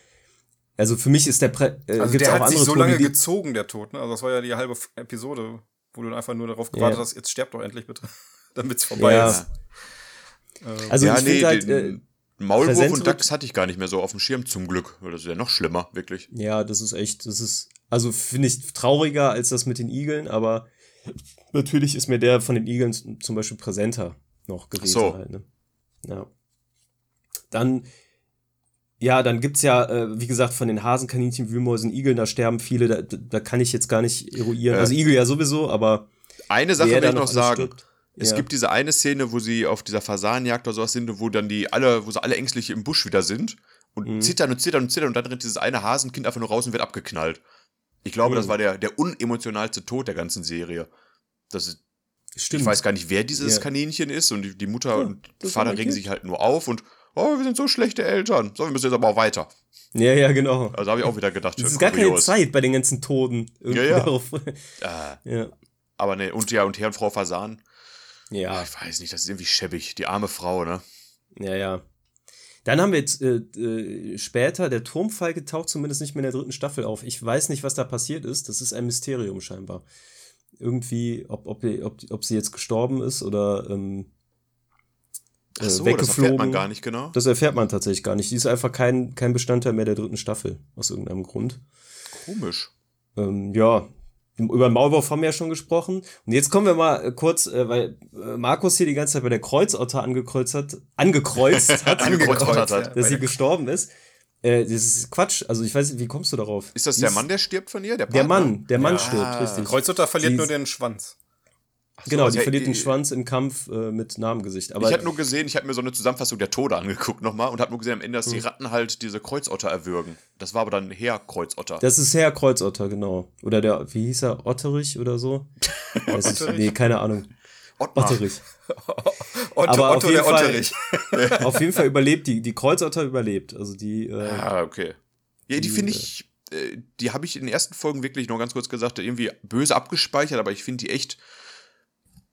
Speaker 1: also für mich ist der Prä
Speaker 3: äh, also der hat sich so lange gezogen, der Tod, ne? Also das war ja die halbe Episode, wo du einfach nur darauf gewartet ja. hast, jetzt sterb doch endlich bitte, *laughs* damit es vorbei ja. ist.
Speaker 1: Also ja, ich nee, finde halt, äh,
Speaker 2: Maulwurf und Dachs hatte ich gar nicht mehr so auf dem Schirm, zum Glück. Das ist ja noch schlimmer, wirklich.
Speaker 1: Ja, das ist echt, das ist, also finde ich trauriger als das mit den Igeln, aber natürlich ist mir der von den Igeln zum Beispiel präsenter noch gewesen. So. Halt, ne? Ja. Dann, ja, dann gibt's ja, äh, wie gesagt, von den Hasenkaninchen, Wühlmäusen, Igeln, da sterben viele, da, da kann ich jetzt gar nicht eruieren. Äh, also Igel ja sowieso, aber.
Speaker 2: Eine Sache will ich noch sagen. Stirbt. Es ja. gibt diese eine Szene, wo sie auf dieser Fasanenjagd oder sowas sind, wo dann die alle, wo sie alle ängstlich im Busch wieder sind und mhm. zittern und zittern und zittern und dann rennt dieses eine Hasenkind einfach nur raus und wird abgeknallt. Ich glaube, mhm. das war der, der unemotionalste Tod der ganzen Serie. Das ist, Stimmt. Ich weiß gar nicht, wer dieses ja. Kaninchen ist und die, die Mutter ja, und Vater regen sich halt nur auf und oh, wir sind so schlechte Eltern. So, wir müssen jetzt aber auch weiter.
Speaker 1: Ja, ja, genau.
Speaker 2: Also habe ich auch wieder gedacht.
Speaker 1: Es ist gar keine Zeit bei den ganzen Toten.
Speaker 2: Ja, ja. ah. ja. Aber ne, und ja, und Herr und Frau Fasan ja. Ich weiß nicht, das ist irgendwie schäbig. Die arme Frau, ne?
Speaker 1: Ja, ja. Dann haben wir jetzt äh, äh, später, der Turmfalke taucht zumindest nicht mehr in der dritten Staffel auf. Ich weiß nicht, was da passiert ist. Das ist ein Mysterium scheinbar. Irgendwie, ob, ob, ob, ob sie jetzt gestorben ist oder ähm,
Speaker 2: Ach so, weggeflogen. das erfährt man gar nicht genau.
Speaker 1: Das erfährt man tatsächlich gar nicht. Die ist einfach kein, kein Bestandteil mehr der dritten Staffel, aus irgendeinem Grund.
Speaker 2: Komisch.
Speaker 1: Ähm, ja, über Maulwurf haben wir ja schon gesprochen. Und jetzt kommen wir mal äh, kurz, äh, weil äh, Markus hier die ganze Zeit bei der Kreuzotter angekreuzt hat, angekreuzt *laughs* hat, angekreuzt hat, dass sie gestorben ist. Äh, das ist Quatsch. Also ich weiß nicht, wie kommst du darauf?
Speaker 2: Ist das der Mann, der stirbt von ihr?
Speaker 1: Der, der Mann, der Mann ja. stirbt, richtig.
Speaker 3: Kreuzotter verliert sie nur den Schwanz.
Speaker 1: So, genau, die verliert den Schwanz im Kampf äh, mit Namengesicht.
Speaker 2: Aber ich habe nur gesehen, ich habe mir so eine Zusammenfassung der Tode angeguckt nochmal und habe nur gesehen am Ende, dass die hm. Ratten halt diese Kreuzotter erwürgen. Das war aber dann Herr Kreuzotter.
Speaker 1: Das ist Herr Kreuzotter, genau. Oder der, wie hieß er, Otterich oder so? *laughs* Otterich? Nee, keine Ahnung. Ottmar. Otterich. *laughs* Otto, aber Otto auf jeden, Fall, *laughs* auf jeden Fall überlebt die, die Kreuzotter überlebt. Also die. Äh,
Speaker 2: ah, okay. Ja, die, die finde ich, äh, die habe ich in den ersten Folgen wirklich nur ganz kurz gesagt, irgendwie böse abgespeichert, aber ich finde die echt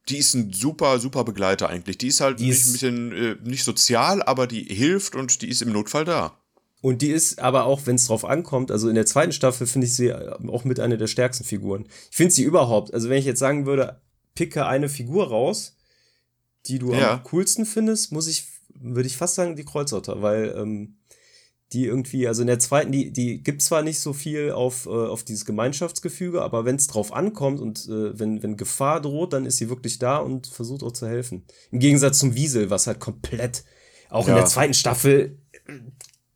Speaker 2: die ist ein super, super Begleiter eigentlich. Die ist halt die ist ein bisschen äh, nicht sozial, aber die hilft und die ist im Notfall da.
Speaker 1: Und die ist aber auch, wenn es drauf ankommt, also in der zweiten Staffel finde ich sie auch mit einer der stärksten Figuren. Ich finde sie überhaupt, also wenn ich jetzt sagen würde, picke eine Figur raus, die du ja. am coolsten findest, muss ich, würde ich fast sagen, die Kreuzotter, weil ähm, die irgendwie, also in der zweiten, die, die gibt zwar nicht so viel auf, äh, auf dieses Gemeinschaftsgefüge, aber wenn es drauf ankommt und äh, wenn, wenn Gefahr droht, dann ist sie wirklich da und versucht auch zu helfen. Im Gegensatz zum Wiesel, was halt komplett, auch ja. in der zweiten Staffel,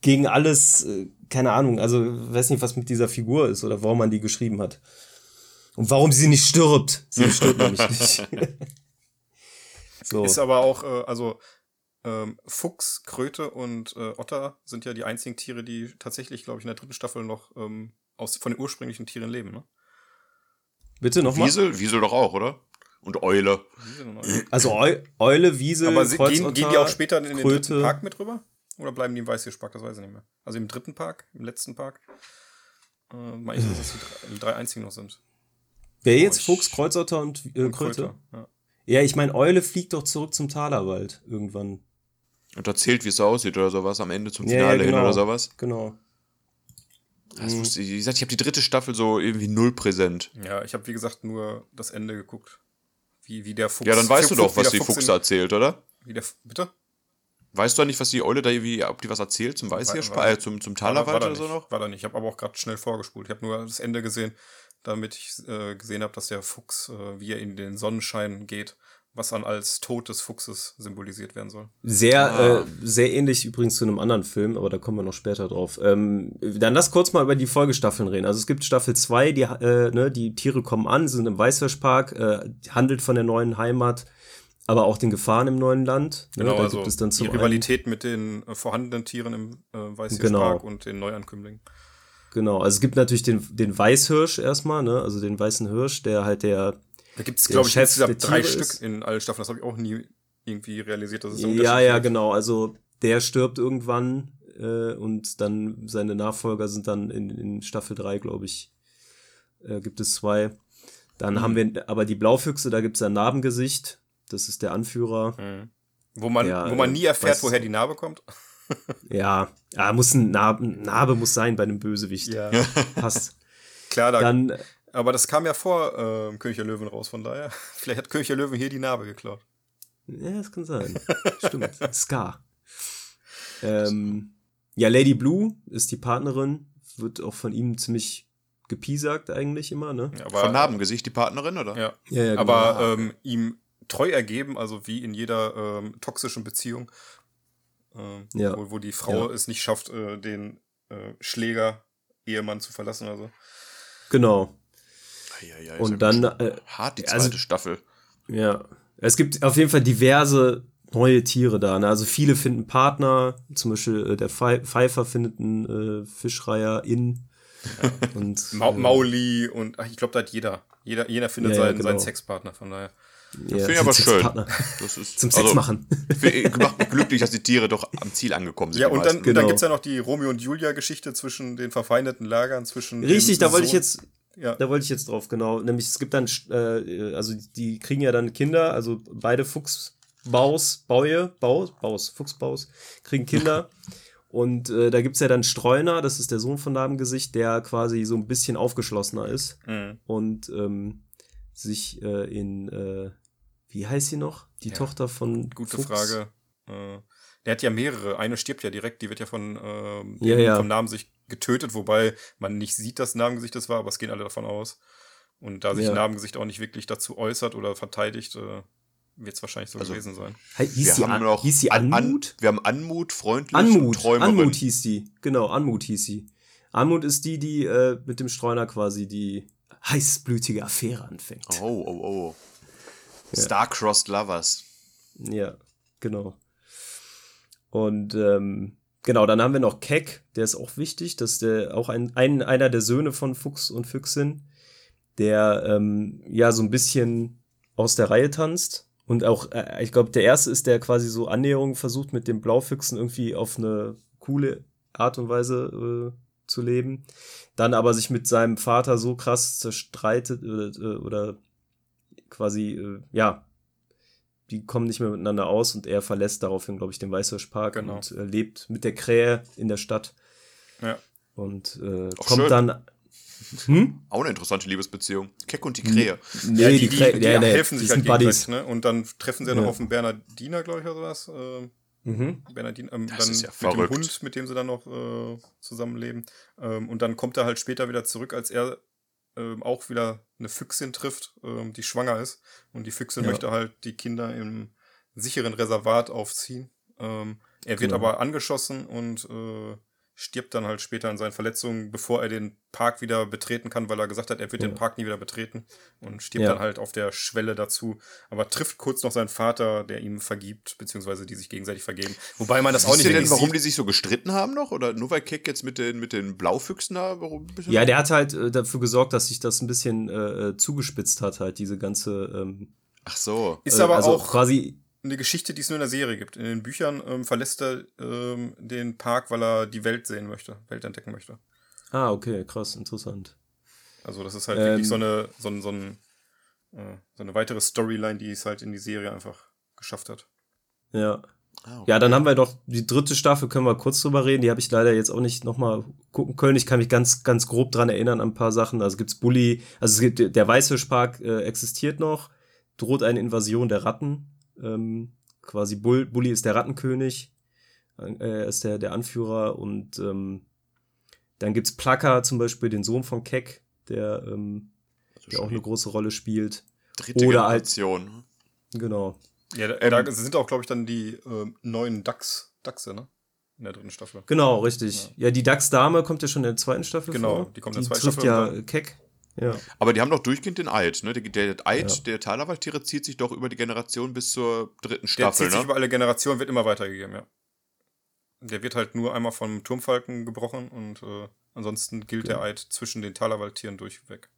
Speaker 1: gegen alles, äh, keine Ahnung, also weiß nicht, was mit dieser Figur ist oder warum man die geschrieben hat. Und warum sie nicht stirbt. Sie stirbt nämlich *laughs* nicht. *laughs*
Speaker 3: so. Ist aber auch, äh, also ähm, Fuchs, Kröte und äh, Otter sind ja die einzigen Tiere, die tatsächlich, glaube ich, in der dritten Staffel noch ähm, aus, von den ursprünglichen Tieren leben, ne?
Speaker 1: Bitte nochmal?
Speaker 2: Wiesel? Wiesel doch auch, oder? Und Eule. *clears throat*
Speaker 1: Also Eu Eule, Wiesel,
Speaker 3: Aber sie, gehen, gehen die auch später in den Kröte. dritten Park mit rüber? Oder bleiben die im Weißhirschpark? Das weiß ich nicht mehr. Also im dritten Park, im letzten Park. Äh, meine ich, dass die drei, die drei einzigen noch sind.
Speaker 1: Wer jetzt oh, Fuchs, Kreuzotter und, äh, und Kröte? Kröte ja. ja, ich meine, Eule fliegt doch zurück zum Talerwald irgendwann.
Speaker 2: Und erzählt, wie es aussieht oder sowas am Ende zum Finale ja, ja, genau. hin oder sowas.
Speaker 1: Genau.
Speaker 2: Das mhm. wusste ich, wie gesagt, ich habe die dritte Staffel so irgendwie null präsent.
Speaker 3: Ja, ich habe wie gesagt nur das Ende geguckt. Wie, wie der
Speaker 2: Fuchs. Ja, dann weißt Fuchs, du doch, was die Fuchs, Fuchs erzählt, oder?
Speaker 3: Wie der, bitte?
Speaker 2: Weißt du nicht, was die Eule da irgendwie, ob die was erzählt zum Weißhirschpark, äh, zum, zum Talerwald oder so noch?
Speaker 3: War da nicht. Ich habe aber auch gerade schnell vorgespult. Ich habe nur das Ende gesehen, damit ich äh, gesehen habe, dass der Fuchs, äh, wie er in den Sonnenschein geht was dann als Tod des Fuchses symbolisiert werden soll.
Speaker 1: Sehr, ah. äh, sehr ähnlich übrigens zu einem anderen Film, aber da kommen wir noch später drauf. Ähm, dann lass kurz mal über die Folgestaffeln reden. Also es gibt Staffel 2, die, äh, ne, die Tiere kommen an, sind im Weißfischpark, äh, handelt von der neuen Heimat, aber auch den Gefahren im neuen Land.
Speaker 3: Ne? Genau, da also gibt es dann die Rivalität mit den äh, vorhandenen Tieren im äh, Weißfischpark genau. und den Neuankömmlingen.
Speaker 1: Genau, also es gibt natürlich den, den Weißhirsch erstmal, ne? also den weißen Hirsch, der halt der
Speaker 3: da gibt es, glaube ich, insgesamt drei Stück ist. in allen Staffeln. Das habe ich auch nie irgendwie realisiert. Dass
Speaker 1: es ja, ja, genau. Also der stirbt irgendwann äh, und dann seine Nachfolger sind dann in, in Staffel 3, glaube ich, äh, gibt es zwei. Dann mhm. haben wir aber die Blaufüchse, da gibt es ein Narbengesicht. Das ist der Anführer.
Speaker 3: Mhm. Wo man, der, wo man nie erfährt, woher die Narbe kommt. *laughs*
Speaker 1: ja, ja, muss ein Narbe, Narbe muss sein bei einem Bösewicht. Ja. Passt. *laughs*
Speaker 3: Klar, da dann aber das kam ja vor äh, König der Löwen raus, von daher. *laughs* Vielleicht hat König der Löwen hier die Narbe geklaut.
Speaker 1: Ja, das kann sein. *laughs* Stimmt. Scar. Ähm, ja, Lady Blue ist die Partnerin, wird auch von ihm ziemlich gepiesagt eigentlich immer, ne?
Speaker 2: Ja, aber, von Narbengesicht die Partnerin, oder?
Speaker 3: Ja. ja, ja genau. Aber ähm, ihm treu ergeben, also wie in jeder ähm, toxischen Beziehung, äh, ja. wo, wo die Frau es nicht schafft, äh, den äh, Schläger, Ehemann zu verlassen oder so.
Speaker 1: Genau.
Speaker 2: Ja, ja, und dann äh, hart die also zweite also, Staffel.
Speaker 1: Ja, es gibt auf jeden Fall diverse neue Tiere da. Ne? Also viele finden Partner, zum Beispiel äh, der Pfeifer findet einen äh, Fischreiher in.
Speaker 3: Ja. Und, *laughs* Ma äh, Mauli und ach, ich glaube, da hat jeder. Jeder, jeder findet ja, seinen, genau. seinen Sexpartner, von daher.
Speaker 2: Ja, Finde ich aber schön.
Speaker 1: Das ist, Zum Sex also, machen.
Speaker 2: Macht mich glücklich, dass die Tiere doch am Ziel angekommen sind.
Speaker 3: Ja, und dann, genau. dann gibt es ja noch die Romeo und Julia-Geschichte zwischen den verfeindeten Lagern, zwischen.
Speaker 1: Richtig, da wollte ich jetzt ja. Da wollte ich jetzt drauf, genau. Nämlich es gibt dann, äh, also die kriegen ja dann Kinder, also beide Fuchsbaus, Baue, Baus, Baus, Fuchsbaus, kriegen Kinder. *laughs* Und äh, da es ja dann Streuner, das ist der Sohn von Namengesicht, der quasi so ein bisschen aufgeschlossener ist mhm. und ähm, sich äh, in, äh, wie heißt sie noch? Die ja. Tochter von.
Speaker 3: Gute Fuchs. Frage. Äh, der hat ja mehrere. Eine stirbt ja direkt, die wird ja von ähm, ja, ja. vom Namengesicht getötet, wobei man nicht sieht, dass Namengesicht das war, aber es gehen alle davon aus. Und da sich ja. Namengesicht auch nicht wirklich dazu äußert oder verteidigt, äh, wird es wahrscheinlich so also, gewesen sein.
Speaker 1: Hieß wir haben noch hieß sie Anmut? An,
Speaker 2: wir haben Anmut, freundlich
Speaker 1: Anmut, Träumerin. Anmut hieß die. Genau, Anmut hieß sie. Anmut ist die, die äh, mit dem Streuner quasi die heißblütige Affäre anfängt.
Speaker 2: Oh, oh, oh. Ja. Star-Crossed Lovers.
Speaker 1: Ja, genau. Und ähm, Genau, dann haben wir noch Keck, der ist auch wichtig, dass der auch ein, ein einer der Söhne von Fuchs und Füchsin, der ähm, ja so ein bisschen aus der Reihe tanzt. Und auch, äh, ich glaube, der erste ist, der quasi so Annäherungen versucht, mit dem Blaufüchsen irgendwie auf eine coole Art und Weise äh, zu leben. Dann aber sich mit seinem Vater so krass zerstreitet äh, oder quasi, äh, ja, die kommen nicht mehr miteinander aus und er verlässt daraufhin, glaube ich, den Weißhirschpark genau. und äh, lebt mit der Krähe in der Stadt.
Speaker 3: Ja.
Speaker 1: Und äh, kommt schön. dann.
Speaker 2: Hm? Auch eine interessante Liebesbeziehung. Keck und die Krähe.
Speaker 3: Nee, ja, die, die, die, die, die ja, helfen sich halt gegenseitig, ne? Und dann treffen sie ja noch auf den Bernardiner, glaube ich, oder sowas. Äh, mhm. Bernardin, ähm, das dann ist ja mit verrückt. dem Hund, mit dem sie dann noch äh, zusammenleben. Ähm, und dann kommt er halt später wieder zurück, als er ähm, auch wieder eine Füchsin trifft, ähm, die schwanger ist. Und die Füchsin ja. möchte halt die Kinder im sicheren Reservat aufziehen. Ähm, er wird genau. aber angeschossen und äh, stirbt dann halt später an seinen Verletzungen, bevor er den Park wieder betreten kann, weil er gesagt hat, er wird ja. den Park nie wieder betreten und stirbt ja. dann halt auf der Schwelle dazu, aber trifft kurz noch seinen Vater, der ihm vergibt, beziehungsweise die sich gegenseitig vergeben. Wobei man das Siehst auch nicht.
Speaker 2: Du denn, warum sieht. die sich so gestritten haben noch? Oder nur weil Keck jetzt mit den, mit den Blaufüchsen da? Warum
Speaker 1: ja, der hat halt äh, dafür gesorgt, dass sich das ein bisschen äh, äh zugespitzt hat, halt diese ganze. Ähm,
Speaker 2: Ach so.
Speaker 3: Ist aber also auch quasi eine Geschichte, die es nur in der Serie gibt. In den Büchern ähm, verlässt er ähm, den Park, weil er die Welt sehen möchte, Welt entdecken möchte.
Speaker 1: Ah, okay, krass, interessant.
Speaker 3: Also das ist halt ähm, wirklich so eine, so, ein, so, ein, äh, so eine weitere Storyline, die es halt in die Serie einfach geschafft hat.
Speaker 1: Ja. Ah, okay. Ja, dann haben wir doch die dritte Staffel, können wir kurz drüber reden. Die habe ich leider jetzt auch nicht nochmal gucken können. Ich kann mich ganz, ganz grob dran erinnern an ein paar Sachen. Also gibt's Bully, also es gibt, der Weißfischpark äh, existiert noch, droht eine Invasion der Ratten ähm, quasi Bull, Bully ist der Rattenkönig, äh, er ist der, der Anführer und ähm, dann gibt's Plaka zum Beispiel, den Sohn von Keck, der, ähm, also der auch eine große Rolle spielt.
Speaker 2: Dritte Oder Generation. Halt,
Speaker 1: genau.
Speaker 3: Ja, da, ähm, da sind auch, glaube ich, dann die äh, neuen Dachs, Dachse, ne? In der dritten Staffel.
Speaker 1: Genau, richtig. Ja, ja die Dachs-Dame kommt ja schon in der zweiten Staffel
Speaker 3: genau,
Speaker 1: vor.
Speaker 3: die kommt in
Speaker 1: der
Speaker 3: zweiten
Speaker 1: Staffel. ja Keck. Ja.
Speaker 2: Aber die haben doch durchgehend den Eid, ne? Der, der Eid ja. der Talerwaldtiere zieht sich doch über die Generation bis zur dritten Staffel, der
Speaker 3: zieht
Speaker 2: ne?
Speaker 3: sich über alle Generationen, wird immer weitergegeben, ja. Der wird halt nur einmal vom Turmfalken gebrochen und äh, ansonsten gilt ja. der Eid zwischen den Talerwaldtieren durchweg.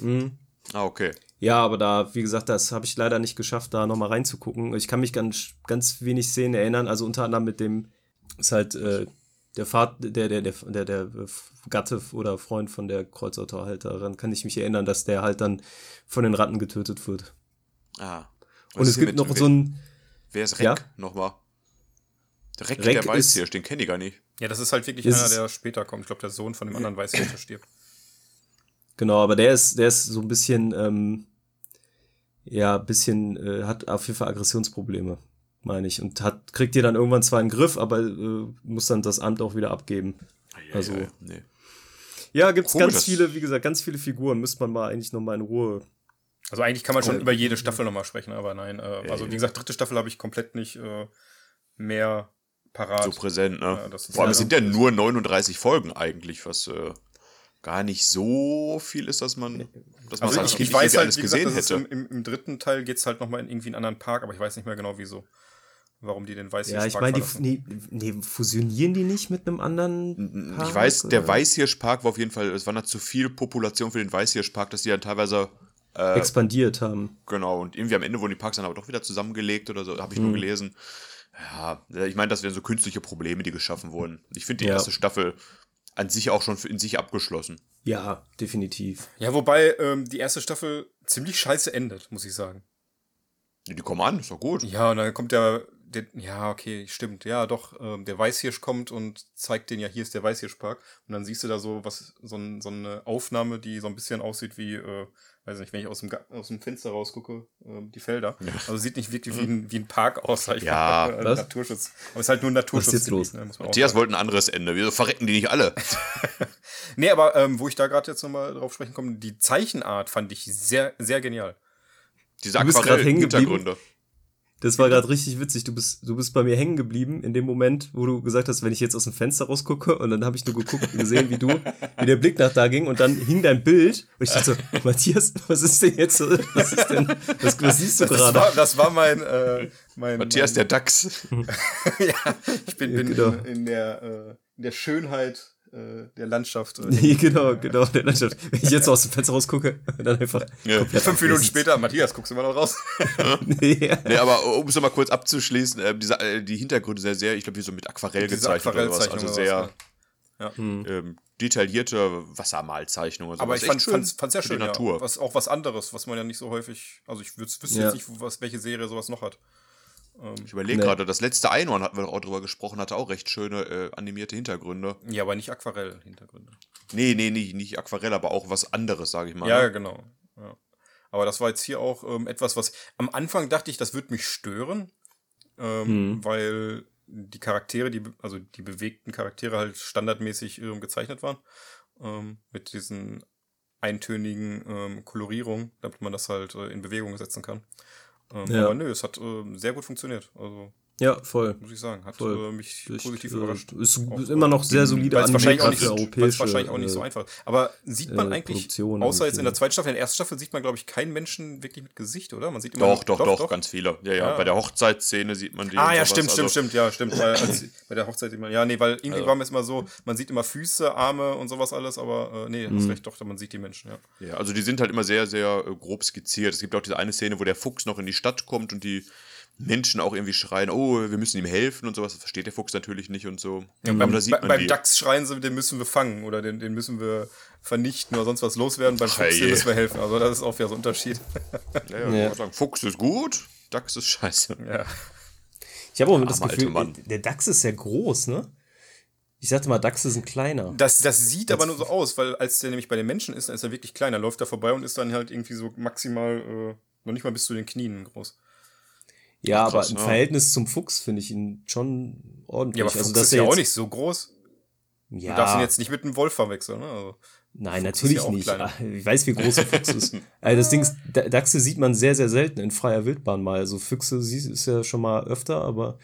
Speaker 1: Mhm.
Speaker 2: Ah, okay.
Speaker 1: Ja, aber da, wie gesagt, das habe ich leider nicht geschafft, da nochmal reinzugucken. Ich kann mich ganz, ganz wenig Szenen erinnern, also unter anderem mit dem, ist halt äh, der Vater, der, der, der, der, der Gatte oder Freund von der Kreuzautohalterin, kann ich mich erinnern, dass der halt dann von den Ratten getötet wird.
Speaker 2: Ah.
Speaker 1: Und es gibt noch so ein.
Speaker 2: Wer ist Reck ja? nochmal? Der Reck, Reck der Weißhirsch, den kenne ich gar nicht.
Speaker 3: Ja, das ist halt wirklich ist einer, der später kommt. Ich glaube, der Sohn von dem anderen Weißhirsch, der stirbt.
Speaker 1: Genau, aber der ist, der ist so ein bisschen, ähm, ja, bisschen, äh, hat auf jeden Fall Aggressionsprobleme meine ich. Und hat, kriegt ihr dann irgendwann zwar einen Griff, aber äh, muss dann das Amt auch wieder abgeben. Ja, also. Ja, nee. ja gibt's Komisch, ganz viele, wie gesagt, ganz viele Figuren. Müsste man mal eigentlich nochmal in Ruhe.
Speaker 3: Also eigentlich kann man schon über jede Staffel nochmal sprechen, aber nein. Äh, also wie gesagt, dritte Staffel habe ich komplett nicht äh, mehr parat.
Speaker 2: So präsent, ne? Ja, Vor allem sind ja nur 39 Folgen eigentlich, was äh, gar nicht so viel ist, dass man, dass man
Speaker 3: also ich, ich weiß halt, alles gesehen gesagt, hätte. Im, im, Im, dritten Teil geht es halt nochmal in irgendwie einen anderen Park, aber ich weiß nicht mehr genau wieso warum die den Weißhirschpark
Speaker 1: Ja, ich meine, nee, nee, fusionieren die nicht mit einem anderen
Speaker 2: Park? Ich weiß, der Weißhirschpark war auf jeden Fall, es war da zu viel Population für den Weißhirschpark, dass die dann teilweise
Speaker 1: äh, expandiert haben.
Speaker 2: Genau, und irgendwie am Ende wurden die Parks dann aber doch wieder zusammengelegt oder so, habe ich hm. nur gelesen. Ja, ich meine, das wären so künstliche Probleme, die geschaffen wurden. Ich finde die ja. erste Staffel an sich auch schon in sich abgeschlossen.
Speaker 1: Ja, definitiv.
Speaker 3: Ja, wobei ähm, die erste Staffel ziemlich scheiße endet, muss ich sagen.
Speaker 2: Die kommen an, ist doch gut.
Speaker 3: Ja, und dann kommt der der, ja, okay, stimmt. Ja, doch, ähm, der Weißhirsch kommt und zeigt den ja, hier ist der Weißhirschpark. Und dann siehst du da so was, so, ein, so eine Aufnahme, die so ein bisschen aussieht wie, äh, weiß nicht, wenn ich aus dem, aus dem Fenster rausgucke, äh, die Felder. Ja. Also sieht nicht wirklich wie ein, wie ein Park aus, sag ich
Speaker 2: ja,
Speaker 3: mal. Äh, *laughs* Naturschutz. Aber es ist halt nur ein Naturschutz. Was
Speaker 1: ist jetzt los? Ne,
Speaker 2: Matthias wollte ein anderes Ende. Wieso verrecken die nicht alle? *laughs*
Speaker 3: nee, aber ähm, wo ich da gerade jetzt nochmal drauf sprechen komme, die Zeichenart fand ich sehr, sehr genial.
Speaker 2: Diese Aquarell-Hintergründe.
Speaker 1: Das war gerade richtig witzig. Du bist, du bist bei mir hängen geblieben in dem Moment, wo du gesagt hast, wenn ich jetzt aus dem Fenster rausgucke und dann habe ich nur geguckt und gesehen, wie du, wie der Blick nach da ging und dann hing dein Bild und ich dachte so, Matthias, was ist denn jetzt was ist denn, was, was siehst du gerade?
Speaker 3: Das, das war, mein, äh, mein
Speaker 2: Matthias
Speaker 3: mein,
Speaker 2: der Dachs. *laughs*
Speaker 3: ja, ich bin, bin genau. in, in, der, äh, in der Schönheit äh, der Landschaft. *laughs*
Speaker 1: Nee, genau, genau, der Landschaft. Wenn ich jetzt aus dem Fenster rausgucke, *laughs* dann einfach.
Speaker 3: Ja. Fünf Minuten später, Matthias, guckst du immer noch raus? *laughs*
Speaker 2: nee. nee, aber um es nochmal kurz abzuschließen, äh, diese, äh, die Hintergründe sehr, sehr, ich glaube, wie so mit Aquarell gezeichnet Aquarell oder was. Also sehr. Ja. Hm. Ähm, detaillierte Wassermalzeichnungen.
Speaker 3: Aber ich fand, es ja schön. Natur. Ja. Was, auch was anderes, was man ja nicht so häufig. Also ich wüsste ja. jetzt nicht, was, welche Serie sowas noch hat.
Speaker 2: Ähm, ich überlege nee. gerade, das letzte Einhorn hatten wir auch drüber gesprochen, hatte auch recht schöne äh, animierte Hintergründe.
Speaker 3: Ja, aber nicht Aquarell-Hintergründe.
Speaker 2: Nee, nee, nee, nicht Aquarell, aber auch was anderes, sage ich mal.
Speaker 3: Ja, ne? genau. Ja. Aber das war jetzt hier auch ähm, etwas, was am Anfang dachte ich, das würde mich stören, ähm, hm. weil die Charaktere, die, also die bewegten Charaktere halt standardmäßig ähm, gezeichnet waren. Ähm, mit diesen eintönigen ähm, Kolorierungen, damit man das halt äh, in Bewegung setzen kann. Ähm, ja. Aber nö, es hat äh, sehr gut funktioniert. Also
Speaker 1: ja, voll.
Speaker 3: Muss ich sagen. Hat voll. Äh, mich Durch, positiv äh, überrascht.
Speaker 1: Ist auch, immer noch sehr solide
Speaker 3: Weil es wahrscheinlich, auch nicht, europäische, wahrscheinlich auch nicht so äh, einfach. Aber sieht man äh, eigentlich, außer jetzt in der zweiten Staffel, in der ersten Staffel sieht man, glaube ich, keinen Menschen wirklich mit Gesicht, oder? Man sieht
Speaker 2: immer doch, doch, doch, doch, ganz viele. Ja, ja, ja. Bei der Hochzeitsszene sieht man die.
Speaker 3: Ah, ja, stimmt, stimmt, also stimmt. Ja, stimmt. bei, als, *laughs* bei der Hochzeit sieht man, ja, nee, weil irgendwie also. war mir immer so, man sieht immer Füße, Arme und sowas alles, aber äh, nee, mhm. hast recht, doch, man sieht die Menschen, ja.
Speaker 2: Ja, also die sind halt immer sehr, sehr äh, grob skizziert. Es gibt auch diese eine Szene, wo der Fuchs noch in die Stadt kommt und die Menschen auch irgendwie schreien, oh, wir müssen ihm helfen und sowas. Das versteht der Fuchs natürlich nicht und so.
Speaker 3: Ja, beim, bei, beim Dachs schreien sie, den müssen wir fangen oder den, den müssen wir vernichten oder sonst was loswerden. Beim Fuchs hey. müssen wir helfen. Also das ist auch wieder so ein Unterschied.
Speaker 2: Ja, ja, ja. Sagen, Fuchs ist gut, Dachs ist scheiße.
Speaker 3: Ja.
Speaker 1: Ich habe auch immer das Gefühl, der Dachs ist sehr groß, ne? Ich sagte mal, Dachse sind kleiner.
Speaker 3: Das, das sieht das aber nur so aus, weil als der nämlich bei den Menschen ist, dann ist er wirklich kleiner. Läuft da vorbei und ist dann halt irgendwie so maximal, äh, noch nicht mal bis zu den Knien groß.
Speaker 1: Ja, krass, aber im ja. Verhältnis zum Fuchs finde ich ihn schon ordentlich. Ja,
Speaker 3: aber also, Fuchs also, ist ja auch nicht so groß. Ja. Du darfst ihn jetzt nicht mit einem Wolf verwechseln, ne? Also,
Speaker 1: Nein, Fuchs natürlich nicht. Kleiner. *laughs* Ich weiß, wie groß ein Fuchs ist. *laughs* Also das Ding ist, Dachse sieht man sehr, sehr selten in freier Wildbahn mal. Also Füchse ist ja schon mal öfter, aber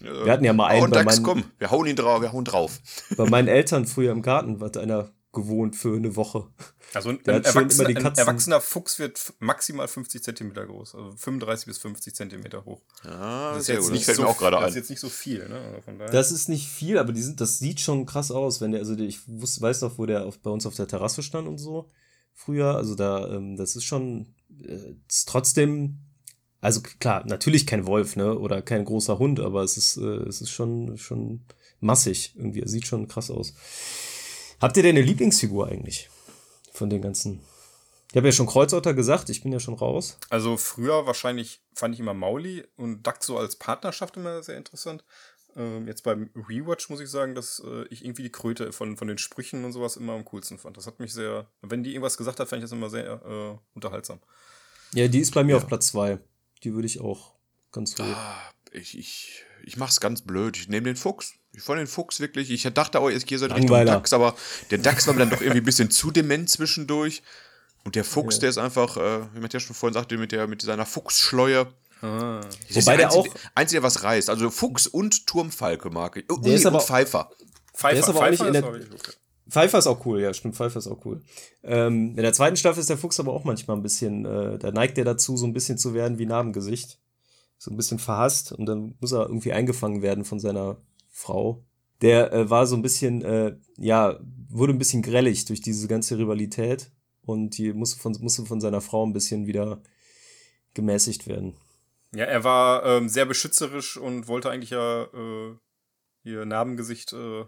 Speaker 1: ja, wir hatten ja mal einen.
Speaker 2: Oh, bei Dachs, meinen, komm, wir hauen ihn drauf, wir hauen drauf.
Speaker 1: Bei meinen Eltern früher im Garten hat einer gewohnt für eine Woche.
Speaker 3: Also ein, *laughs* ein, Erwachsener, ein, erwachsener, Fuchs wird maximal 50 Zentimeter groß, also 35 bis 50 Zentimeter hoch.
Speaker 2: Ah, das ist jetzt nicht so,
Speaker 3: auch gerade Das ist jetzt nicht so viel, ne?
Speaker 1: Also das ist nicht viel, aber die sind, das sieht schon krass aus, wenn der, also ich wusste, weiß noch, wo der auf, bei uns auf der Terrasse stand und so früher. Also da, ähm, das ist schon, äh, ist trotzdem, also klar, natürlich kein Wolf, ne? Oder kein großer Hund, aber es ist, äh, es ist schon, schon massig irgendwie. Er sieht schon krass aus. Habt ihr denn eine Lieblingsfigur eigentlich? Von den ganzen. Ich habe ja schon Kreuzotter gesagt, ich bin ja schon raus.
Speaker 3: Also früher wahrscheinlich fand ich immer Mauli und Duck so als Partnerschaft immer sehr interessant. Ähm, jetzt beim Rewatch muss ich sagen, dass äh, ich irgendwie die Kröte von, von den Sprüchen und sowas immer am coolsten fand. Das hat mich sehr, wenn die irgendwas gesagt hat, fand ich das immer sehr äh, unterhaltsam.
Speaker 1: Ja, die ist bei mir ja. auf Platz zwei. Die würde ich auch ganz hoch.
Speaker 2: Ah, ich, ich, ich mach's ganz blöd. Ich nehme den Fuchs. Ich fand den Fuchs wirklich. Ich dachte auch, ich gehe so Richtung Dachs, aber der Dachs war mir dann doch irgendwie ein bisschen zu dement zwischendurch. Und der Fuchs, ja. der ist einfach, äh, wie Matthias schon vorhin sagte, mit, der, mit seiner Fuchsschleue. Ah. Wobei der, der auch. Einzige, was reißt. Also Fuchs und Turmfalke mag ich.
Speaker 1: Der ist aber
Speaker 2: Pfeifer.
Speaker 1: Pfeifer. Der ist aber Pfeifer auch nicht in der. Okay. Pfeiffer ist auch cool, ja, stimmt, Pfeiffer ist auch cool. Ähm, in der zweiten Staffel ist der Fuchs aber auch manchmal ein bisschen, äh, da neigt der dazu, so ein bisschen zu werden wie Narbengesicht so ein bisschen verhasst und dann muss er irgendwie eingefangen werden von seiner Frau. Der äh, war so ein bisschen, äh, ja, wurde ein bisschen grellig durch diese ganze Rivalität und die musste von, musste von seiner Frau ein bisschen wieder gemäßigt werden.
Speaker 3: Ja, er war ähm, sehr beschützerisch und wollte eigentlich ja äh, ihr Narbengesicht äh,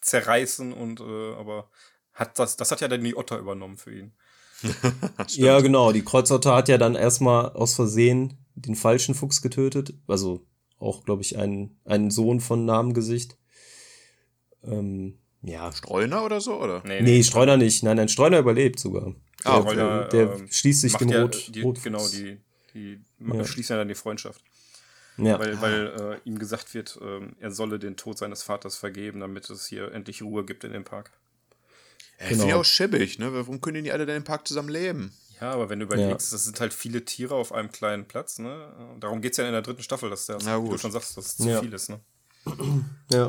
Speaker 3: zerreißen und äh, aber hat das, das hat ja dann die Otter übernommen für ihn. *laughs*
Speaker 1: ja, genau. Die Kreuzotter hat ja dann erstmal aus Versehen den falschen Fuchs getötet. Also auch, glaube ich, ein, ein Sohn von Namengesicht. Ähm, ja.
Speaker 2: Streuner oder so, oder?
Speaker 1: Nee, nee, nee Streuner nicht. Nein, ein Streuner überlebt sogar.
Speaker 3: Ah, der, Streuner,
Speaker 1: der äh, schließt sich dem ja Rot,
Speaker 3: die, Genau, die, die ja. schließt ja dann die Freundschaft. Ja. Weil, weil äh, ihm gesagt wird, äh, er solle den Tod seines Vaters vergeben, damit es hier endlich Ruhe gibt in dem Park.
Speaker 2: Ja, genau. Finde ich auch schäbig, ne? Warum können die nicht alle in dem Park zusammen leben?
Speaker 3: Ja, aber wenn du überlegst, ja. das sind halt viele Tiere auf einem kleinen Platz, ne? Darum geht es ja in der dritten Staffel, dass der, wie du schon sagst, dass es zu ja. viel ist, ne?
Speaker 1: Ja.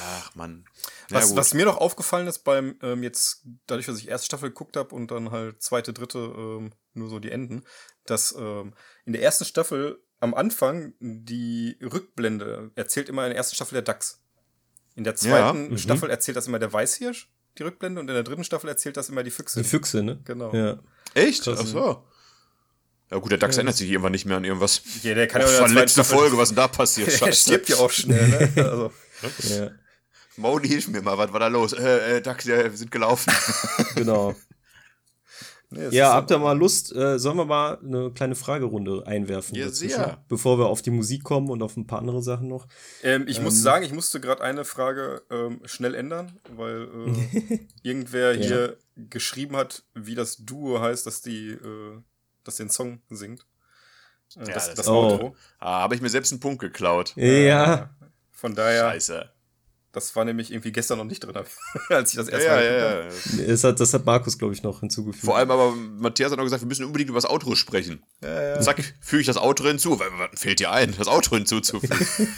Speaker 2: Ach Mann.
Speaker 3: was, was, mir noch aufgefallen ist beim ähm, jetzt, dadurch, dass ich erste Staffel geguckt habe und dann halt zweite, dritte ähm, nur so die Enden, dass ähm, in der ersten Staffel am Anfang die Rückblende erzählt immer in der ersten Staffel der Dachs. In der zweiten ja. Mhm. Staffel erzählt das immer der Weißhirsch die Rückblende und in der dritten Staffel erzählt das immer die Füchse.
Speaker 1: Die Füchse, ne?
Speaker 3: Genau.
Speaker 1: Ja.
Speaker 2: Echt? Ach so. Ja gut, der Dachs ja. ändert sich irgendwann nicht mehr an irgendwas.
Speaker 3: Ja, der kann ja
Speaker 2: von letzte Folge, was denn da passiert? *laughs*
Speaker 3: er stirbt ja auch schnell, ne? *laughs* Also.
Speaker 1: ja.
Speaker 2: Mauli, hilf mir mal, was war da los? Äh, äh, Dax, wir sind gelaufen.
Speaker 1: genau. *laughs* Nee, ja, habt ihr mal Lust? Äh, sollen wir mal eine kleine Fragerunde einwerfen?
Speaker 2: Ja, sehr.
Speaker 1: Bevor wir auf die Musik kommen und auf ein paar andere Sachen noch.
Speaker 3: Ähm, ich ähm, muss sagen, ich musste gerade eine Frage ähm, schnell ändern, weil *laughs* äh, irgendwer ja. hier geschrieben hat, wie das Duo heißt, dass die, äh, dass den Song singt.
Speaker 2: Äh, ja, das, das, das oh. Ah, habe ich mir selbst einen Punkt geklaut.
Speaker 1: Ja.
Speaker 3: Von daher.
Speaker 2: Scheiße.
Speaker 3: Das war nämlich irgendwie gestern noch nicht drin, *laughs* als ich das erste
Speaker 2: ja,
Speaker 3: Mal
Speaker 2: ja, ja,
Speaker 1: ja. Das hat, das hat Markus, glaube ich, noch hinzugefügt.
Speaker 2: Vor allem aber, Matthias hat noch gesagt, wir müssen unbedingt über das Outro sprechen. Ja, ja. Zack, füge ich das Outro hinzu. Was fehlt dir ein, das Outro hinzuzufügen? *laughs*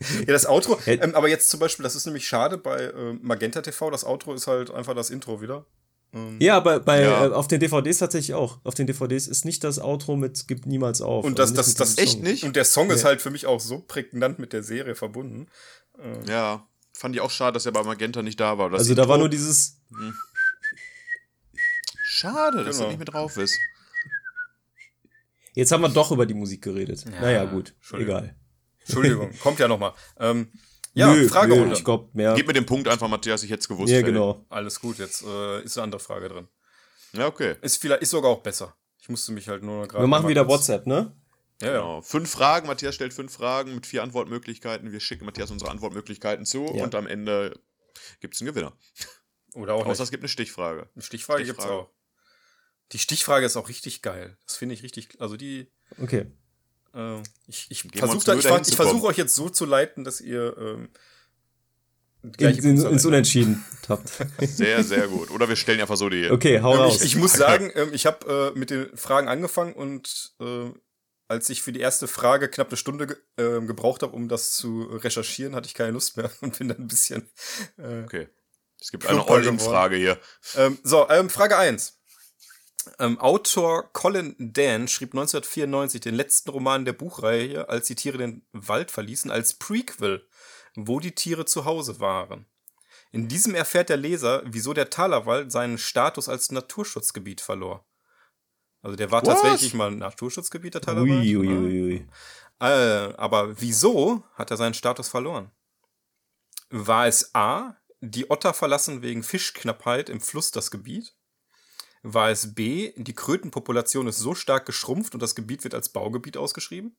Speaker 3: ja, das Outro, ähm, aber jetzt zum Beispiel, das ist nämlich schade bei äh, Magenta TV, das Outro ist halt einfach das Intro wieder.
Speaker 1: Ähm, ja, bei, bei ja. Äh, auf den DVDs tatsächlich auch. Auf den DVDs ist nicht das Outro mit Gibt niemals auf.
Speaker 3: Und das, also das, das echt nicht. Und der Song ist halt für mich auch so prägnant mit der Serie verbunden.
Speaker 2: Ähm, ja, fand ich auch schade, dass er bei Magenta nicht da war.
Speaker 1: also da war nur dieses. Hm.
Speaker 2: Schade, dass genau. er nicht mit drauf ist.
Speaker 1: Jetzt haben wir doch über die Musik geredet. Ja, naja, gut. Egal.
Speaker 3: Entschuldigung, kommt ja nochmal. Ähm, ja, nö, Fragerunde. Nö,
Speaker 1: ich glaube mehr.
Speaker 2: Gib mir den Punkt einfach, Matthias, ich hätte es gewusst.
Speaker 1: Ja, genau.
Speaker 3: Alles gut, jetzt äh, ist eine andere Frage drin.
Speaker 2: Ja, okay.
Speaker 3: Ist, vielleicht, ist sogar auch besser. Ich musste mich halt nur gerade.
Speaker 1: Wir machen wieder WhatsApp, ne?
Speaker 2: Ja, ja. Genau. Fünf Fragen, Matthias stellt fünf Fragen mit vier Antwortmöglichkeiten. Wir schicken Matthias unsere Antwortmöglichkeiten zu ja. und am Ende gibt es einen Gewinner.
Speaker 3: Oder auch
Speaker 2: Außer nicht. es gibt eine Stichfrage.
Speaker 3: Eine Stichfrage, Stichfrage. gibt es auch. Die Stichfrage ist auch richtig geil. Das finde ich richtig. Also die.
Speaker 1: Okay.
Speaker 3: Äh, ich ich versuche ich, ich versuch euch jetzt so zu leiten, dass ihr ähm,
Speaker 1: in, in, ins Unentschieden
Speaker 2: tappt. *laughs* Sehr, sehr gut. Oder wir stellen einfach so die.
Speaker 1: Okay, hau ähm, raus.
Speaker 3: Ich, ich muss sagen, ähm, ich habe äh, mit den Fragen angefangen und äh, als ich für die erste Frage knapp eine Stunde ge äh, gebraucht habe, um das zu recherchieren, hatte ich keine Lust mehr *laughs* und bin dann ein bisschen.
Speaker 2: Äh, okay. Es gibt eine All-In-Frage hier.
Speaker 3: Ähm, so, ähm, Frage 1. Ähm, Autor Colin Dan schrieb 1994 den letzten Roman der Buchreihe, als die Tiere den Wald verließen, als Prequel wo die Tiere zu Hause waren. In diesem erfährt der Leser, wieso der Talerwald seinen Status als Naturschutzgebiet verlor. Also der war What? tatsächlich mal ein Naturschutzgebiet, der Talerwald. Ui, ui, ui. Äh, aber wieso hat er seinen Status verloren? War es A, die Otter verlassen wegen Fischknappheit im Fluss das Gebiet? War es B, die Krötenpopulation ist so stark geschrumpft und das Gebiet wird als Baugebiet ausgeschrieben?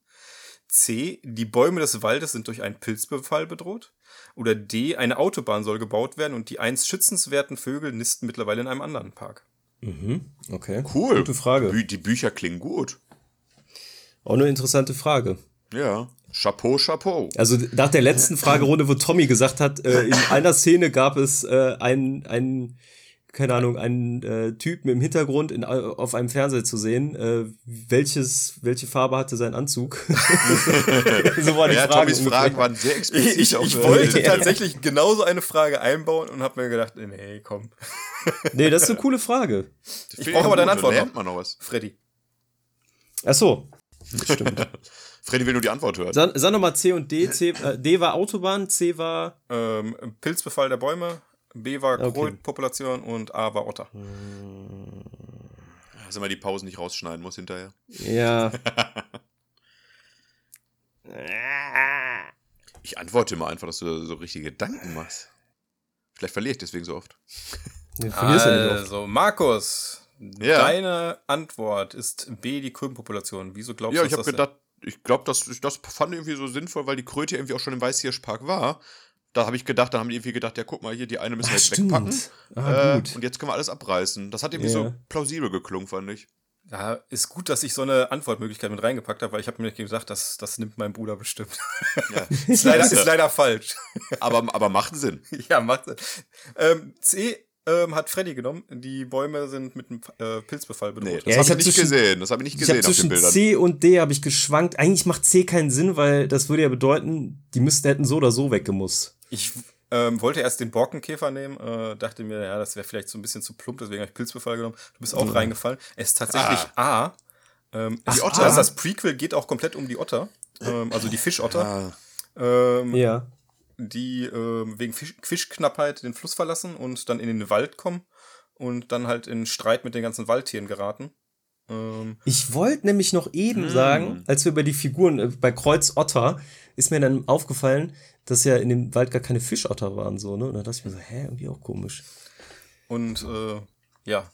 Speaker 3: C. Die Bäume des Waldes sind durch einen Pilzbefall bedroht. Oder D. Eine Autobahn soll gebaut werden und die einst schützenswerten Vögel nisten mittlerweile in einem anderen Park.
Speaker 1: Mhm, okay.
Speaker 2: Cool.
Speaker 1: Gute Frage.
Speaker 2: Bü die Bücher klingen gut.
Speaker 1: Auch eine interessante Frage.
Speaker 2: Ja. Chapeau, Chapeau.
Speaker 1: Also nach der letzten Fragerunde, wo Tommy gesagt hat, äh, in einer Szene gab es äh, einen, einen keine Ahnung, einen äh, Typen im Hintergrund in, auf einem Fernseher zu sehen. Äh, welches, welche Farbe hatte sein Anzug? *laughs*
Speaker 2: so war die ja, Frage. Tommys Fragen waren sehr *laughs* explizit.
Speaker 3: Ich, ich, ich wollte tatsächlich genauso eine Frage einbauen und habe mir gedacht, nee, komm. *laughs*
Speaker 1: nee, das ist eine coole Frage.
Speaker 3: Ich brauche aber deine Antwort.
Speaker 2: Lernt man noch was.
Speaker 3: Freddy.
Speaker 1: Ach so. Stimmt.
Speaker 2: Freddy will nur die Antwort hören.
Speaker 1: Sag, sag nochmal C und D. C, äh, D war Autobahn, C war.
Speaker 3: Ähm, Pilzbefall der Bäume, B war okay. Und A war Otter.
Speaker 2: Also mal die Pausen nicht rausschneiden muss hinterher.
Speaker 1: Ja. *laughs*
Speaker 2: ich antworte immer einfach, dass du so richtige Gedanken machst. Vielleicht verliere ich deswegen so oft.
Speaker 3: Also, Markus, ja. deine Antwort ist B, die Krötenpopulation. Wieso glaubst
Speaker 2: ja,
Speaker 3: du,
Speaker 2: ich habe gedacht, ich glaube, das, das fand ich irgendwie so sinnvoll, weil die Kröte irgendwie auch schon im Weißhirschpark war da habe ich gedacht, da haben die irgendwie gedacht, ja, guck mal, hier, die eine müssen wir jetzt stimmt. wegpacken. Ah, äh, und jetzt können wir alles abreißen. Das hat irgendwie yeah. so plausibel geklungen, fand ich.
Speaker 3: Ja, ist gut, dass ich so eine Antwortmöglichkeit mit reingepackt habe, weil ich habe mir gedacht, das, das nimmt mein Bruder bestimmt. Ja. *laughs* ist, leider, ist leider falsch.
Speaker 2: aber, aber macht Sinn. *laughs*
Speaker 3: ja, macht Sinn. Ähm, C ähm, hat Freddy genommen. Die Bäume sind mit einem äh, Pilzbefall bedroht. Nee,
Speaker 2: das ja, habe ich, nicht gesehen. Das habe ich nicht gesehen ich auf den Bildern.
Speaker 1: C und D habe ich geschwankt. Eigentlich macht C keinen Sinn, weil das würde ja bedeuten, die müssten hätten so oder so weggemusst.
Speaker 3: Ich ähm, wollte erst den Borkenkäfer nehmen, äh, dachte mir, ja, das wäre vielleicht so ein bisschen zu plump, deswegen habe ich Pilzbefall genommen. Du bist auch mhm. reingefallen. Es ist tatsächlich ah. A. Ähm, Ach, die Otter. Also das Prequel geht auch komplett um die Otter, ähm, also die Fischotter.
Speaker 1: Ja. Ähm, ja.
Speaker 3: Die ähm, wegen Fisch Fischknappheit den Fluss verlassen und dann in den Wald kommen und dann halt in Streit mit den ganzen Waldtieren geraten.
Speaker 1: Ähm, ich wollte nämlich noch eben mm. sagen, als wir über die Figuren äh, bei Kreuz Otter, ist mir dann aufgefallen, dass ja in dem Wald gar keine Fischotter waren, so, ne? Und dann dachte ich mir so, hä, irgendwie auch komisch.
Speaker 3: Und äh, ja,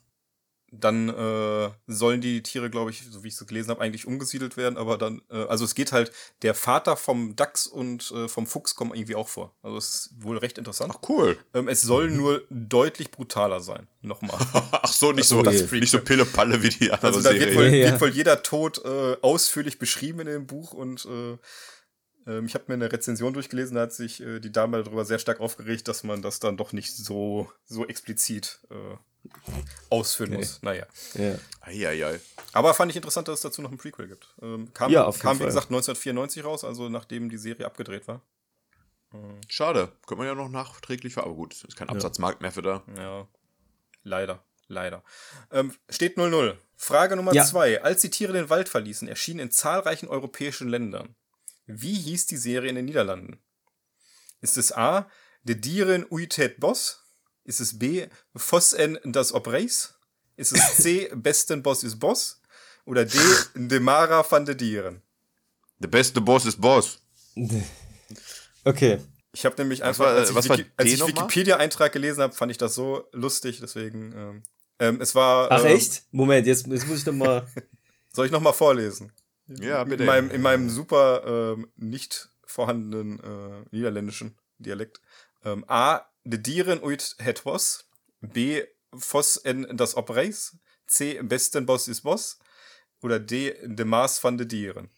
Speaker 3: dann äh, sollen die Tiere, glaube ich, so wie ich es gelesen habe, eigentlich umgesiedelt werden, aber dann, äh, also es geht halt, der Vater vom Dachs und äh, vom Fuchs kommen irgendwie auch vor. Also es ist wohl recht interessant.
Speaker 2: Ach cool.
Speaker 3: Ähm, es soll mhm. nur deutlich brutaler sein. Nochmal. *laughs*
Speaker 2: Ach so, nicht so, das nicht so Pille-Palle wie die andere also da.
Speaker 3: Wird wohl, ja. wird wohl jeder Tod äh, ausführlich beschrieben in dem Buch und äh, ähm, ich habe mir eine Rezension durchgelesen, da hat sich äh, die Dame darüber sehr stark aufgeregt, dass man das dann doch nicht so, so explizit äh, ausführen okay. muss. Naja.
Speaker 2: Ja. Eieiei.
Speaker 3: Aber fand ich interessant, dass es dazu noch ein Prequel gibt. Ähm, kam, ja, kam wie gesagt, 1994 raus, also nachdem die Serie abgedreht war.
Speaker 2: Mhm. Schade. Könnte man ja noch nachträglich ver... Aber gut, ist kein Absatzmarkt mehr für da.
Speaker 3: Ja. Leider. Leider. Ähm, steht 0-0. Frage Nummer 2. Ja. Als die Tiere den Wald verließen, erschienen in zahlreichen europäischen Ländern. Wie hieß die Serie in den Niederlanden? Ist es A. De Dieren Uitet Boss? Ist es B. Voss en das Obreis? Ist es C. *laughs* Besten Boss ist Boss? Oder D. Demara van de Dieren?
Speaker 2: Der beste Boss ist Boss. *laughs*
Speaker 1: Okay.
Speaker 3: Ich habe nämlich einfach, war, als ich, Wiki als ich Wikipedia-Eintrag gelesen habe, fand ich das so lustig, deswegen. Ähm, ähm, es war.
Speaker 1: Ach ähm, echt? Moment, jetzt, jetzt muss ich noch mal. *laughs*
Speaker 3: Soll ich noch mal vorlesen?
Speaker 2: Ja, bitte.
Speaker 3: In meinem, in meinem super ähm, nicht vorhandenen äh, niederländischen Dialekt. Ähm, A. De Dieren uit het was. B. Vos en das Obreis. C. Besten Boss ist Boss. Oder D. De Maas van de Dieren.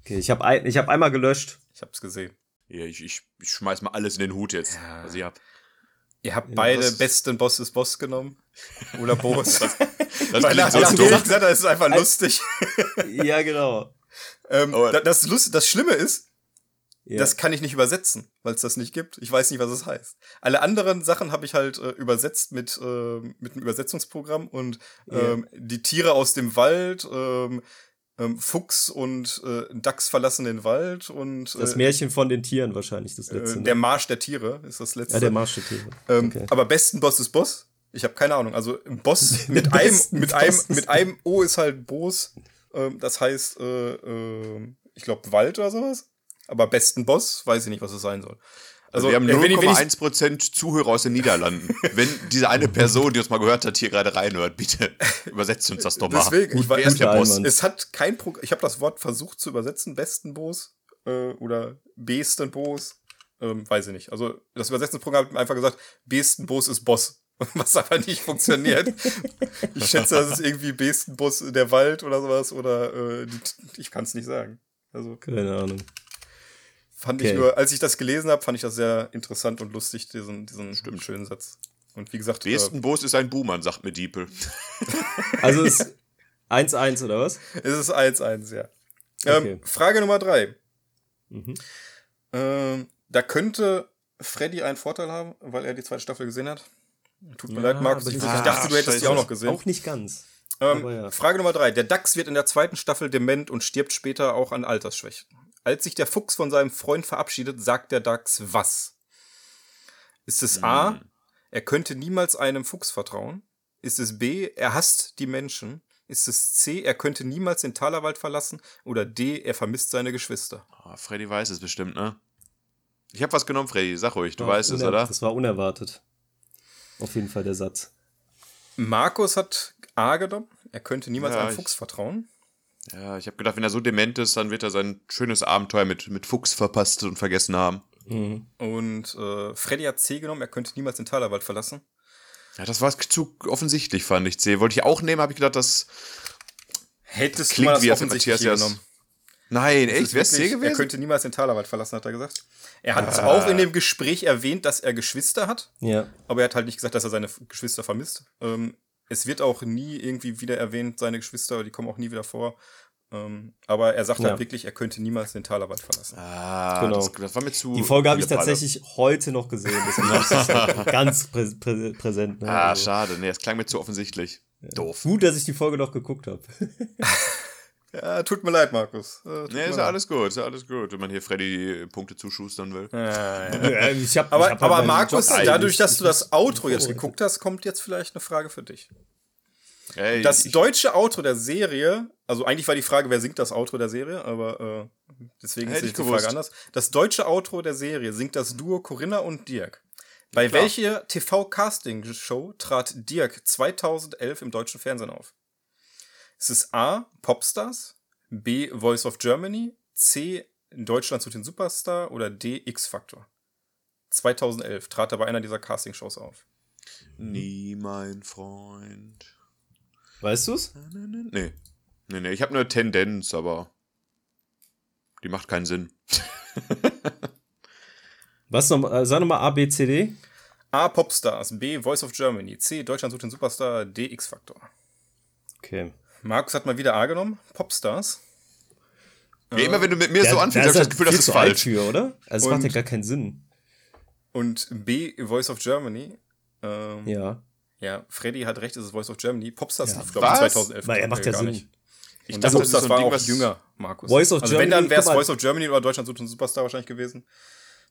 Speaker 1: Okay, ich habe ein, hab einmal gelöscht.
Speaker 3: Ich hab's gesehen.
Speaker 2: Ja, ich, ich, ich schmeiß mal alles in den Hut jetzt.
Speaker 3: Ja.
Speaker 2: Also ihr habt.
Speaker 3: Ihr habt ja, beide besten Boss ist Boss genommen. Oder Boss. *laughs* das,
Speaker 2: das Weil nach, so gesagt,
Speaker 3: das ist einfach lustig.
Speaker 1: ja, genau.
Speaker 3: ähm, das, das, das Schlimme ist, ja. Das kann ich nicht übersetzen, weil es das nicht gibt. Ich weiß nicht, was es heißt. Alle anderen Sachen habe ich halt äh, übersetzt mit, äh, mit einem Übersetzungsprogramm und ähm, ja. die Tiere aus dem Wald, ähm, ähm, Fuchs und äh, Dachs verlassen den Wald und
Speaker 1: äh, das Märchen von den Tieren wahrscheinlich das letzte.
Speaker 3: Äh, ne? Der Marsch der Tiere ist das letzte.
Speaker 1: Ja, der Marsch der Tiere.
Speaker 3: Ähm, okay. Aber besten Boss ist Boss. Ich habe keine Ahnung. Also Boss *laughs* mit einem mit einem mit einem O ist halt Boss. Ähm, das heißt, äh, äh, ich glaube Wald oder sowas. Aber besten Boss, weiß ich nicht, was es sein soll.
Speaker 2: Also, wir haben 0,1% Zuhörer aus den Niederlanden. *laughs* wenn diese eine Person, die uns mal gehört hat, hier gerade reinhört, bitte übersetzt uns das doch mal.
Speaker 3: Deswegen, ich weiß, der Boss. Es hat kein Pro Ich habe das Wort versucht zu übersetzen, besten Boss äh, oder besten Boss. Ähm, weiß ich nicht. Also das Übersetzungsprogramm hat einfach gesagt, besten Boss ist Boss. *laughs* Was aber nicht funktioniert. *laughs* ich schätze, das ist irgendwie besten Boss der Wald oder sowas. Oder äh, ich kann es nicht sagen. Also,
Speaker 1: Keine Ahnung.
Speaker 3: Fand okay. ich nur, als ich das gelesen habe, fand ich das sehr interessant und lustig, diesen, diesen Stimmt. schönen Satz. Und wie gesagt.
Speaker 2: Westenbos äh, ist ein Buhmann, sagt mir Diepel. *laughs*
Speaker 1: also ist 1-1 oder was?
Speaker 3: Es ist 1-1, ja. Ähm, okay. Ähm, Frage Nummer 3. Mhm. Ähm, da könnte Freddy einen Vorteil haben, weil er die zweite Staffel gesehen hat. Tut mir ja, leid, Markus. Ich, ich, dachte, du hättest die auch noch gesehen.
Speaker 1: Auch nicht ganz.
Speaker 3: Ähm, ja. Frage Nummer 3. Der Dachs wird in der zweiten Staffel dement und stirbt später auch an Altersschwächen. Als sich der Fuchs von seinem Freund verabschiedet, sagt der Dachs was? Ist es. A, er könnte niemals einem Fuchs vertrauen? Ist es B, er hasst die Menschen? Ist es C, er könnte niemals den Talerwald verlassen? Oder D, er vermisst seine Geschwister?
Speaker 2: Oh, Freddy weiß es bestimmt, ne? Ich hab was genommen, Freddy, sag ruhig, du weißt es, oder?
Speaker 1: Das war unerwartet. Auf jeden Fall der Satz.
Speaker 3: Markus hat A genommen, er könnte niemals ja, einem Fuchs vertrauen.
Speaker 2: Ja, ich habe gedacht, wenn er so dement ist, dann wird er sein schönes Abenteuer mit, mit Fuchs verpasst und vergessen haben.
Speaker 3: Mhm. Und äh, Freddy hat C genommen, er könnte niemals den Talerwald verlassen.
Speaker 2: Ja, das war zu offensichtlich, fand ich. C. Wollte ich auch nehmen, habe ich gedacht, das
Speaker 3: Hättest klingt du mal das wie offensichtlich genommen.
Speaker 2: Nein, echt? Wäre C gewesen?
Speaker 3: Er könnte niemals den Talerwald verlassen, hat er gesagt. Er hat ah. auch in dem Gespräch erwähnt, dass er Geschwister hat.
Speaker 1: Ja.
Speaker 3: Aber er hat halt nicht gesagt, dass er seine Geschwister vermisst. Ähm, es wird auch nie irgendwie wieder erwähnt, seine Geschwister, die kommen auch nie wieder vor. Ähm, aber er sagt halt ja. halt wirklich, er könnte niemals den Talerwald verlassen.
Speaker 2: Ah, genau. Das, das war mir zu.
Speaker 1: Die Folge habe ich tatsächlich heute noch gesehen. Deswegen habe ich *laughs* ganz prä prä präsent.
Speaker 2: Ne? Ah, also. schade. Nee, es klang mir zu offensichtlich. Ja. Doof.
Speaker 1: Gut, dass ich die Folge noch geguckt habe. *laughs*
Speaker 3: ja, tut mir leid, Markus.
Speaker 2: Äh, nee, ist ja alles gut, ist ja alles gut, wenn man hier Freddy Punkte zuschustern will.
Speaker 3: Ja, ja. *laughs* ich hab, aber ich hab aber halt Markus, dadurch, dass du das Outro jetzt geguckt hast, kommt jetzt vielleicht eine Frage für dich. Hey, das deutsche Outro der Serie, also eigentlich war die Frage, wer singt das Outro der Serie, aber äh, deswegen ist die Frage anders. Das deutsche Outro der Serie singt das Duo Corinna und Dirk. Bei welcher TV-Casting-Show trat Dirk 2011 im deutschen Fernsehen auf? Ist es A. Popstars, B. Voice of Germany, C. Deutschland zu den Superstar oder D. X-Factor? 2011 trat er bei einer dieser Castingshows auf.
Speaker 2: Nie mein Freund.
Speaker 1: Weißt du's?
Speaker 2: Nee. Nee, nee, ich habe eine Tendenz, aber die macht keinen Sinn. *laughs*
Speaker 1: Was noch, äh, sag nochmal A, B, C, D.
Speaker 3: A. Popstars, B. Voice of Germany, C. Deutschland sucht den Superstar, D. X-Factor.
Speaker 1: Okay.
Speaker 3: Markus hat mal wieder A genommen, Popstars.
Speaker 2: Ja, immer wenn du mit mir ja, so anfängst, habe ich das Gefühl, das ist falsch.
Speaker 1: Für, oder? Also, es macht ja gar keinen Sinn.
Speaker 3: Und B, Voice of Germany.
Speaker 1: Ähm, ja.
Speaker 3: Ja, Freddy hat recht, es ist Voice of Germany. Popstars ja. lief, glaube ich, 2011.
Speaker 1: Weil er macht ja Sinn. Nicht.
Speaker 3: Ich dachte, Popstars das war Ding, auch jünger, Markus.
Speaker 1: Voice of also
Speaker 3: Germany, wenn, dann wäre es Voice of Germany oder Deutschland sucht einen Superstar wahrscheinlich gewesen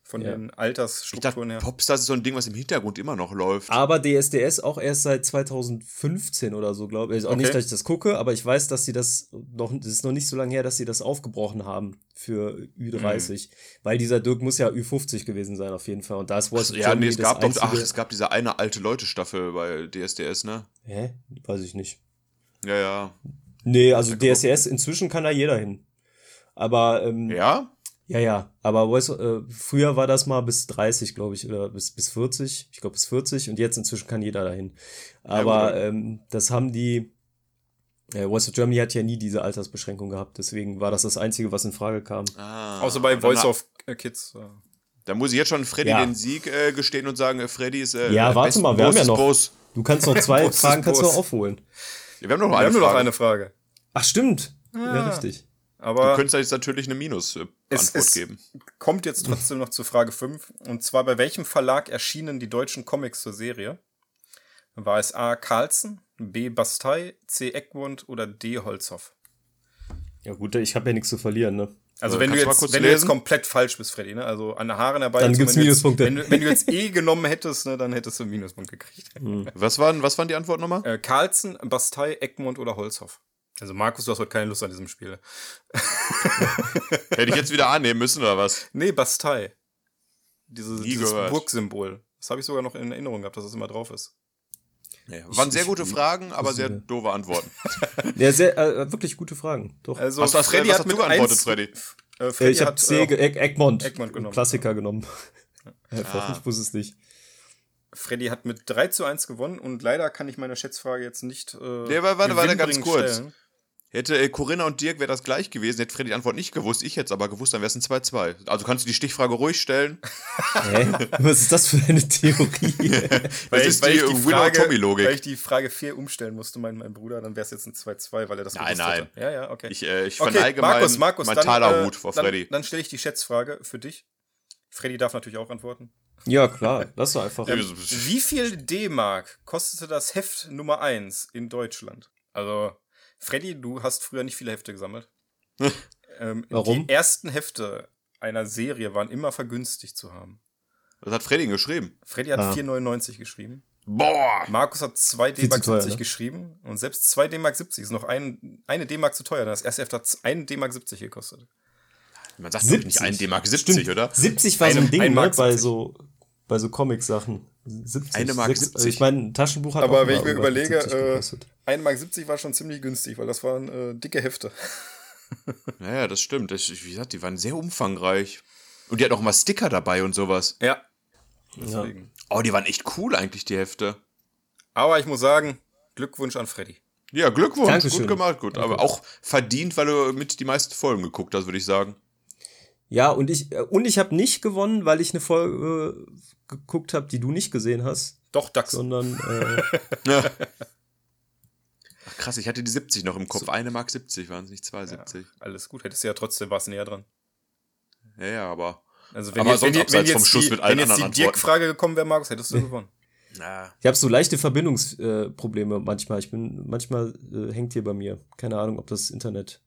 Speaker 3: von ja. den Altersstrukturen
Speaker 2: her. Popstars ist so ein Ding, was im Hintergrund immer noch läuft.
Speaker 1: Aber DSDS auch erst seit 2015 oder so, glaube ich. Auch okay. nicht, dass ich das gucke, aber ich weiß, dass sie das noch, das ist noch nicht so lange her, dass sie das aufgebrochen haben für Ü30. Mhm. Weil dieser Dirk muss ja Ü50 gewesen sein, auf jeden Fall. Und da ist
Speaker 2: ach, Ja, nee, es gab doch, ach, es gab diese eine alte Leute-Staffel bei DSDS, ne?
Speaker 1: Hä? Weiß ich nicht.
Speaker 2: Ja, ja.
Speaker 1: Nee, also DSDS, inzwischen kann da jeder hin. Aber, ähm,
Speaker 2: Ja?
Speaker 1: Ja, ja, aber Voice, äh, früher war das mal bis 30, glaube ich, oder bis, bis 40. Ich glaube bis 40 und jetzt inzwischen kann jeder dahin. Aber ja, ähm, das haben die, äh, Voice of Germany hat ja nie diese Altersbeschränkung gehabt, deswegen war das das Einzige, was in Frage kam.
Speaker 3: Ah, Außer bei Voice of äh, Kids.
Speaker 2: Da muss ich jetzt schon Freddy ja. den Sieg äh, gestehen und sagen, äh, Freddy ist äh,
Speaker 1: Ja, warte mal, wir haben ja noch. Boss. Du kannst noch *laughs* zwei Fragen kannst du noch aufholen.
Speaker 2: Ja, wir haben noch, wir eine, haben Frage. noch
Speaker 3: eine Frage.
Speaker 1: Ach, stimmt. Ja, ja richtig.
Speaker 2: Aber du könntest jetzt natürlich eine Minus-Antwort geben.
Speaker 3: Kommt jetzt trotzdem noch zu Frage 5. Und zwar, bei welchem Verlag erschienen die deutschen Comics zur Serie? War es A. Carlsen, B. Bastei, C. Egmont oder D. Holzhoff?
Speaker 1: Ja, gut, ich habe ja nichts zu verlieren, ne?
Speaker 3: Also, wenn, du jetzt, wenn du jetzt komplett falsch bist, Freddy, ne? Also an den Haaren herbei.
Speaker 1: Dann gibt's Minuspunkte.
Speaker 3: Wenn, wenn, du jetzt E genommen hättest, ne, dann hättest du einen Minuspunkt gekriegt.
Speaker 2: Mhm. Was, waren, was waren die Antworten nochmal?
Speaker 3: Äh, Carlsen, Bastei, Egmont oder Holzhoff? Also Markus, du hast heute keine Lust an diesem Spiel.
Speaker 2: Hätte ich jetzt wieder annehmen müssen, oder was?
Speaker 3: Nee, Bastei. Diese, dieses gehört. Burgsymbol. Das habe ich sogar noch in Erinnerung gehabt, dass es das immer drauf ist.
Speaker 2: Ja, waren sehr gute Fragen, aber sehr doofe Antworten. *laughs*
Speaker 1: ja, sehr, äh, wirklich gute Fragen. Doch.
Speaker 2: Also, was, was, Freddy was hat hast du geantwortet, Freddy?
Speaker 1: Äh, Freddy ich habe C, äh, Egmont, Egmont genommen. Klassiker genommen. Einfach, *laughs* ah. ich wusste es nicht.
Speaker 3: Freddy hat mit 3 zu 1 gewonnen und leider kann ich meine Schätzfrage jetzt nicht. Äh,
Speaker 2: nee, warte, warte, ganz kurz. Stellen. Hätte äh, Corinna und Dirk wäre das gleich gewesen, hätte Freddy die Antwort nicht gewusst, ich hätte es aber gewusst, dann wäre es ein 2-2. Also kannst du die Stichfrage ruhig stellen. *laughs*
Speaker 1: Hä? Was ist das für eine Theorie? *laughs*
Speaker 3: weil das ist die, die Winner-Tommy-Logik. Weil ich die Frage 4 umstellen musste, mein, mein Bruder, dann wäre es jetzt ein 2-2, weil er das
Speaker 2: Nein, nein.
Speaker 3: Hatte. Ja, ja, okay.
Speaker 2: Ich, äh, ich okay, verneige Markus, mein, Markus, mein Talerhut äh, vor Freddy.
Speaker 3: Dann, dann stelle ich die Schätzfrage für dich. Freddy darf natürlich auch antworten.
Speaker 1: Ja, klar, das ist einfach.
Speaker 3: Wie viel D-Mark kostete das Heft Nummer 1 in Deutschland? Also, Freddy, du hast früher nicht viele Hefte gesammelt. *laughs*
Speaker 1: ähm, Warum?
Speaker 3: Die ersten Hefte einer Serie waren immer vergünstigt zu haben.
Speaker 2: Was hat Freddy geschrieben?
Speaker 3: Freddy hat ah. 4,99 geschrieben.
Speaker 2: Boah!
Speaker 3: Markus hat 2 D-Mark 70 ne? geschrieben und selbst 2 D-Mark 70 ist noch ein, eine D-Mark zu teuer. Das erste Heft hat 1 D-Mark 70 gekostet.
Speaker 2: Man sagt 70. nicht 1 D-Mark 70, Stimmt. oder?
Speaker 1: 70 war so ein Ding, ne, bei so bei so Comic-Sachen. 70.
Speaker 2: Eine Mark 70.
Speaker 1: Ich meine, ein Taschenbuch hat
Speaker 3: Aber auch wenn ich mir überlege, äh, 1 Mark 70 war schon ziemlich günstig, weil das waren äh, dicke Hefte. *laughs*
Speaker 2: Naja, das stimmt. Das, wie gesagt, die waren sehr umfangreich. Und die hatten auch mal Sticker dabei und sowas.
Speaker 3: Ja.
Speaker 2: Deswegen. Ja. Oh, die waren echt cool eigentlich, die Hefte.
Speaker 3: Aber ich muss sagen, Glückwunsch an Freddy.
Speaker 2: Ja, Glückwunsch. Dankeschön. Gut gemacht, gut. Danke. Aber auch verdient, weil du mit die meisten Folgen geguckt hast, würde ich sagen.
Speaker 1: Ja, und ich, äh, und ich habe nicht gewonnen, weil ich eine Folge äh, geguckt habe, die du nicht gesehen hast.
Speaker 3: Doch, DAX.
Speaker 1: Sondern. Äh. *laughs*
Speaker 2: Ach, krass, ich hatte die 70 noch im Kopf. So. Eine Mark 70 waren es nicht 72.
Speaker 3: Ja, alles gut, hättest du ja trotzdem was näher dran.
Speaker 2: Ja, ja, aber.
Speaker 3: Also, wenn aber jetzt, sonst wenn, wenn jetzt vom Schuss die, mit allen wenn jetzt die Dirk-Frage gekommen wäre, Markus, hättest du gewonnen.
Speaker 1: Na. Ich habe so leichte Verbindungsprobleme äh, manchmal. Ich bin manchmal äh, hängt hier bei mir. Keine Ahnung, ob das Internet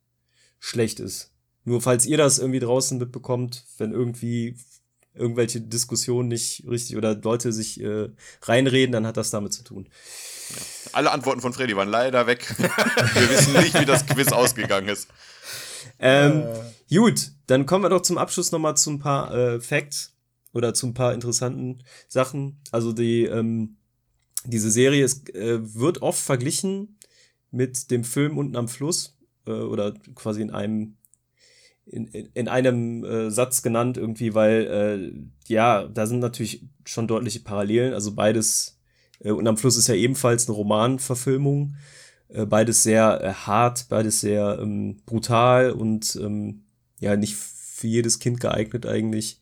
Speaker 1: schlecht ist. Nur falls ihr das irgendwie draußen mitbekommt, wenn irgendwie irgendwelche Diskussionen nicht richtig oder Leute sich äh, reinreden, dann hat das damit zu tun.
Speaker 2: Alle Antworten von Freddy waren leider weg. *laughs* wir wissen nicht, wie das Quiz ausgegangen ist.
Speaker 1: Ähm, äh. Gut, dann kommen wir doch zum Abschluss nochmal zu ein paar äh, Facts oder zu ein paar interessanten Sachen. Also die, ähm, diese Serie ist, äh, wird oft verglichen mit dem Film Unten am Fluss äh, oder quasi in einem in, in einem äh, Satz genannt irgendwie, weil äh, ja, da sind natürlich schon deutliche Parallelen. Also beides, äh, und am Fluss ist ja ebenfalls eine Romanverfilmung. Äh, beides sehr äh, hart, beides sehr ähm, brutal und ähm, ja, nicht für jedes Kind geeignet eigentlich.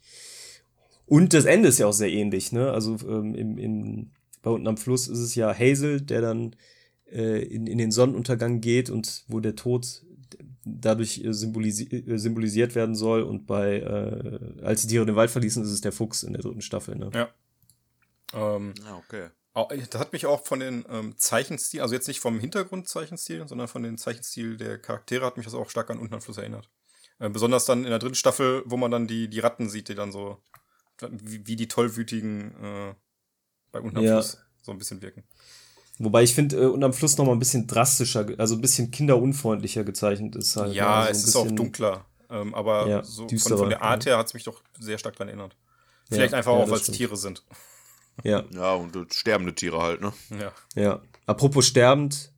Speaker 1: Und das Ende ist ja auch sehr ähnlich, ne? Also ähm, im, im, bei unten am Fluss ist es ja Hazel, der dann äh, in, in den Sonnenuntergang geht und wo der Tod dadurch äh, symbolisi äh, symbolisiert werden soll. Und bei äh, Als die Tiere den Wald verließen, ist es der Fuchs in der dritten Staffel. Ne?
Speaker 3: Ja. Ähm, ja, okay. Das hat mich auch von den ähm, Zeichenstil, also jetzt nicht vom Hintergrundzeichenstil, sondern von den Zeichenstil der Charaktere hat mich das auch stark an Unten Fluss erinnert. Äh, besonders dann in der dritten Staffel, wo man dann die, die Ratten sieht, die dann so, wie, wie die tollwütigen äh, bei Unten ja. Fluss so ein bisschen wirken.
Speaker 1: Wobei ich finde, äh, unterm Fluss noch mal ein bisschen drastischer, also ein bisschen kinderunfreundlicher gezeichnet ist
Speaker 3: halt. Ja, also es ist auch dunkler. Ähm, aber ja, so von, von, der Art her hat es mich doch sehr stark daran erinnert. Vielleicht ja, einfach ja, auch, weil es Tiere sind.
Speaker 2: Ja. Ja, und sterbende Tiere halt, ne?
Speaker 1: Ja. Ja. Apropos sterbend,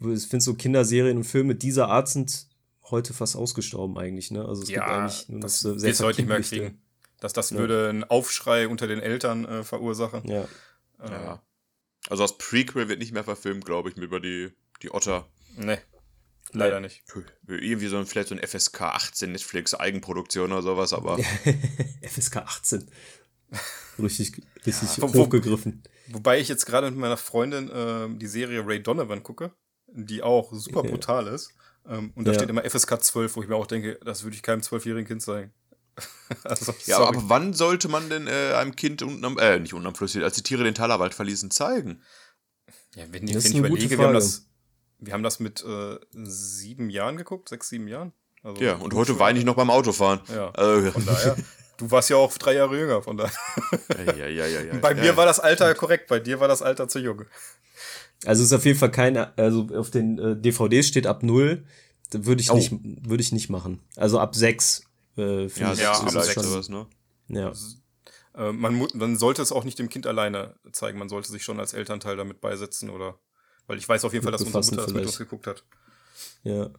Speaker 1: ich finde so Kinderserien und Filme dieser Art sind heute fast ausgestorben eigentlich, ne? Also es
Speaker 3: ja, gibt eigentlich nur das so sehr heute nicht mehr kriegen. Dass das würde einen Aufschrei unter den Eltern äh, verursachen.
Speaker 1: Ja.
Speaker 2: Äh, ja. Also das Prequel wird nicht mehr verfilmt, glaube ich, über die, die Otter.
Speaker 3: Nee. Leider ja. nicht.
Speaker 2: Irgendwie so ein, vielleicht so ein FSK 18 Netflix Eigenproduktion oder sowas, aber. *laughs*
Speaker 1: FSK 18. Richtig, richtig ja, hochgegriffen.
Speaker 3: Wo, wobei ich jetzt gerade mit meiner Freundin äh, die Serie Ray Donovan gucke, die auch super brutal ist. Ähm, und da ja. steht immer FSK 12, wo ich mir auch denke, das würde ich keinem zwölfjährigen Kind zeigen. *laughs*
Speaker 2: also, ja, sorry. aber wann sollte man denn äh, einem Kind unten am, äh, nicht unten am Fluss, als die Tiere den Talerwald verließen, zeigen?
Speaker 3: Ja, wenn, wenn ich überlege, wir haben das, wir haben das mit äh, sieben Jahren geguckt, sechs, sieben Jahren.
Speaker 2: Also, ja, und heute weine ich noch beim Autofahren.
Speaker 3: Ja, also, von daher. Du warst ja auch drei Jahre jünger, von daher. Ja, ja, ja, ja, bei mir war das Alter korrekt, bei dir war das Alter zu jung.
Speaker 1: Also ist auf jeden Fall keine, also auf den äh, DVDs steht ab null, würde ich oh. nicht, würde ich nicht machen. Also ab sechs
Speaker 2: äh, ja, ja, vielleicht schon, sowas, ne?
Speaker 1: Ja.
Speaker 3: Also, äh, man, man sollte es auch nicht dem Kind alleine zeigen, man sollte sich schon als Elternteil damit beisetzen oder. Weil ich weiß auf jeden Fall, dass unsere Mutter das mit uns geguckt hat.
Speaker 1: Ja.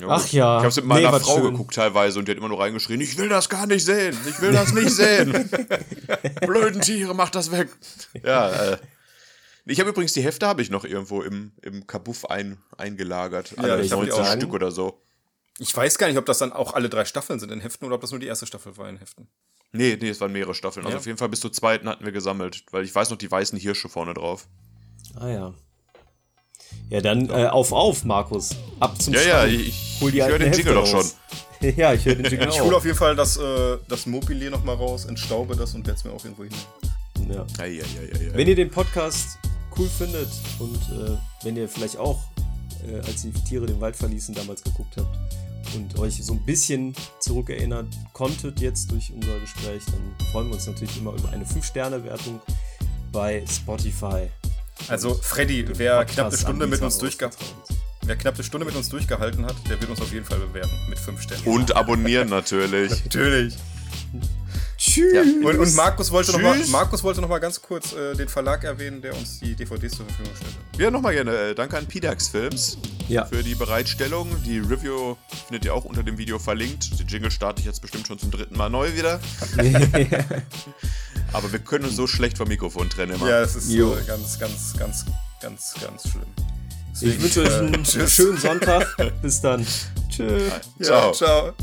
Speaker 1: Jo. Ach ja.
Speaker 2: Ich hab's mit meiner nee, Frau schön. geguckt teilweise und die hat immer nur reingeschrien, ich will das gar nicht sehen, ich will das nicht sehen. *laughs* Blöden Tiere, mach das weg. Ja, äh. Ich habe übrigens die Hefte habe ich noch irgendwo im, im Kabuff ein, eingelagert. Ja, Alle 19 Stück oder so.
Speaker 3: Ich weiß gar nicht, ob das dann auch alle drei Staffeln sind in Heften oder ob das nur die erste Staffel war in Heften.
Speaker 2: Nee, nee, es waren mehrere Staffeln. Also ja. Also auf jeden Fall bis zur zweiten hatten wir gesammelt, weil ich weiß noch die weißen Hirsche vorne drauf.
Speaker 1: Ah ja. Ja, dann äh, auf, auf, Markus. Ab zum
Speaker 2: Ja, Stand. *laughs* ja, ich, ich höre den Jingle doch schon.
Speaker 1: ja, ich höre den Jingle
Speaker 3: Ich hole auf jeden Fall das, äh, das Mobile nochmal raus, entstaube das und werde es mir auch irgendwo hin.
Speaker 1: Ja. Ei, ei, ei, wenn ihr den Podcast cool findet und äh, wenn ihr vielleicht auch, äh, als die Tiere den Wald verließen, damals geguckt habt, und euch so ein bisschen zurückerinnern konntet jetzt durch unser Gespräch, dann freuen wir uns natürlich immer über eine 5-Sterne-Wertung bei Spotify.
Speaker 3: Also Freddy, wer knapp eine Stunde mit uns durchgehalten Wer knapp eine Stunde mit uns durchgehalten hat, der wird uns auf jeden Fall bewerten mit 5 Sternen.
Speaker 2: Und abonnieren natürlich.
Speaker 3: natürlich. *laughs* Tschüss. Ja. Und, und, Markus wollte Tschüss. noch mal, Markus wollte noch mal ganz kurz äh, den Verlag erwähnen, der uns die DVDs zur Verfügung stellt.
Speaker 2: Ja, nochmal gerne. Äh, danke an PDAX Films ja. für die Bereitstellung. Die Review findet ihr auch unter dem Video verlinkt. Den Jingle starte ich jetzt bestimmt schon zum dritten Mal neu wieder. *laughs* Aber wir können uns so schlecht vom Mikrofon trennen immer.
Speaker 3: Ja, das ist äh, ganz, ganz, ganz, ganz, ganz schlimm.
Speaker 1: Deswegen, ich wünsche euch einen äh, schönen Sonntag. *laughs* Bis dann.
Speaker 3: Tschüss. Ja, ciao. ciao.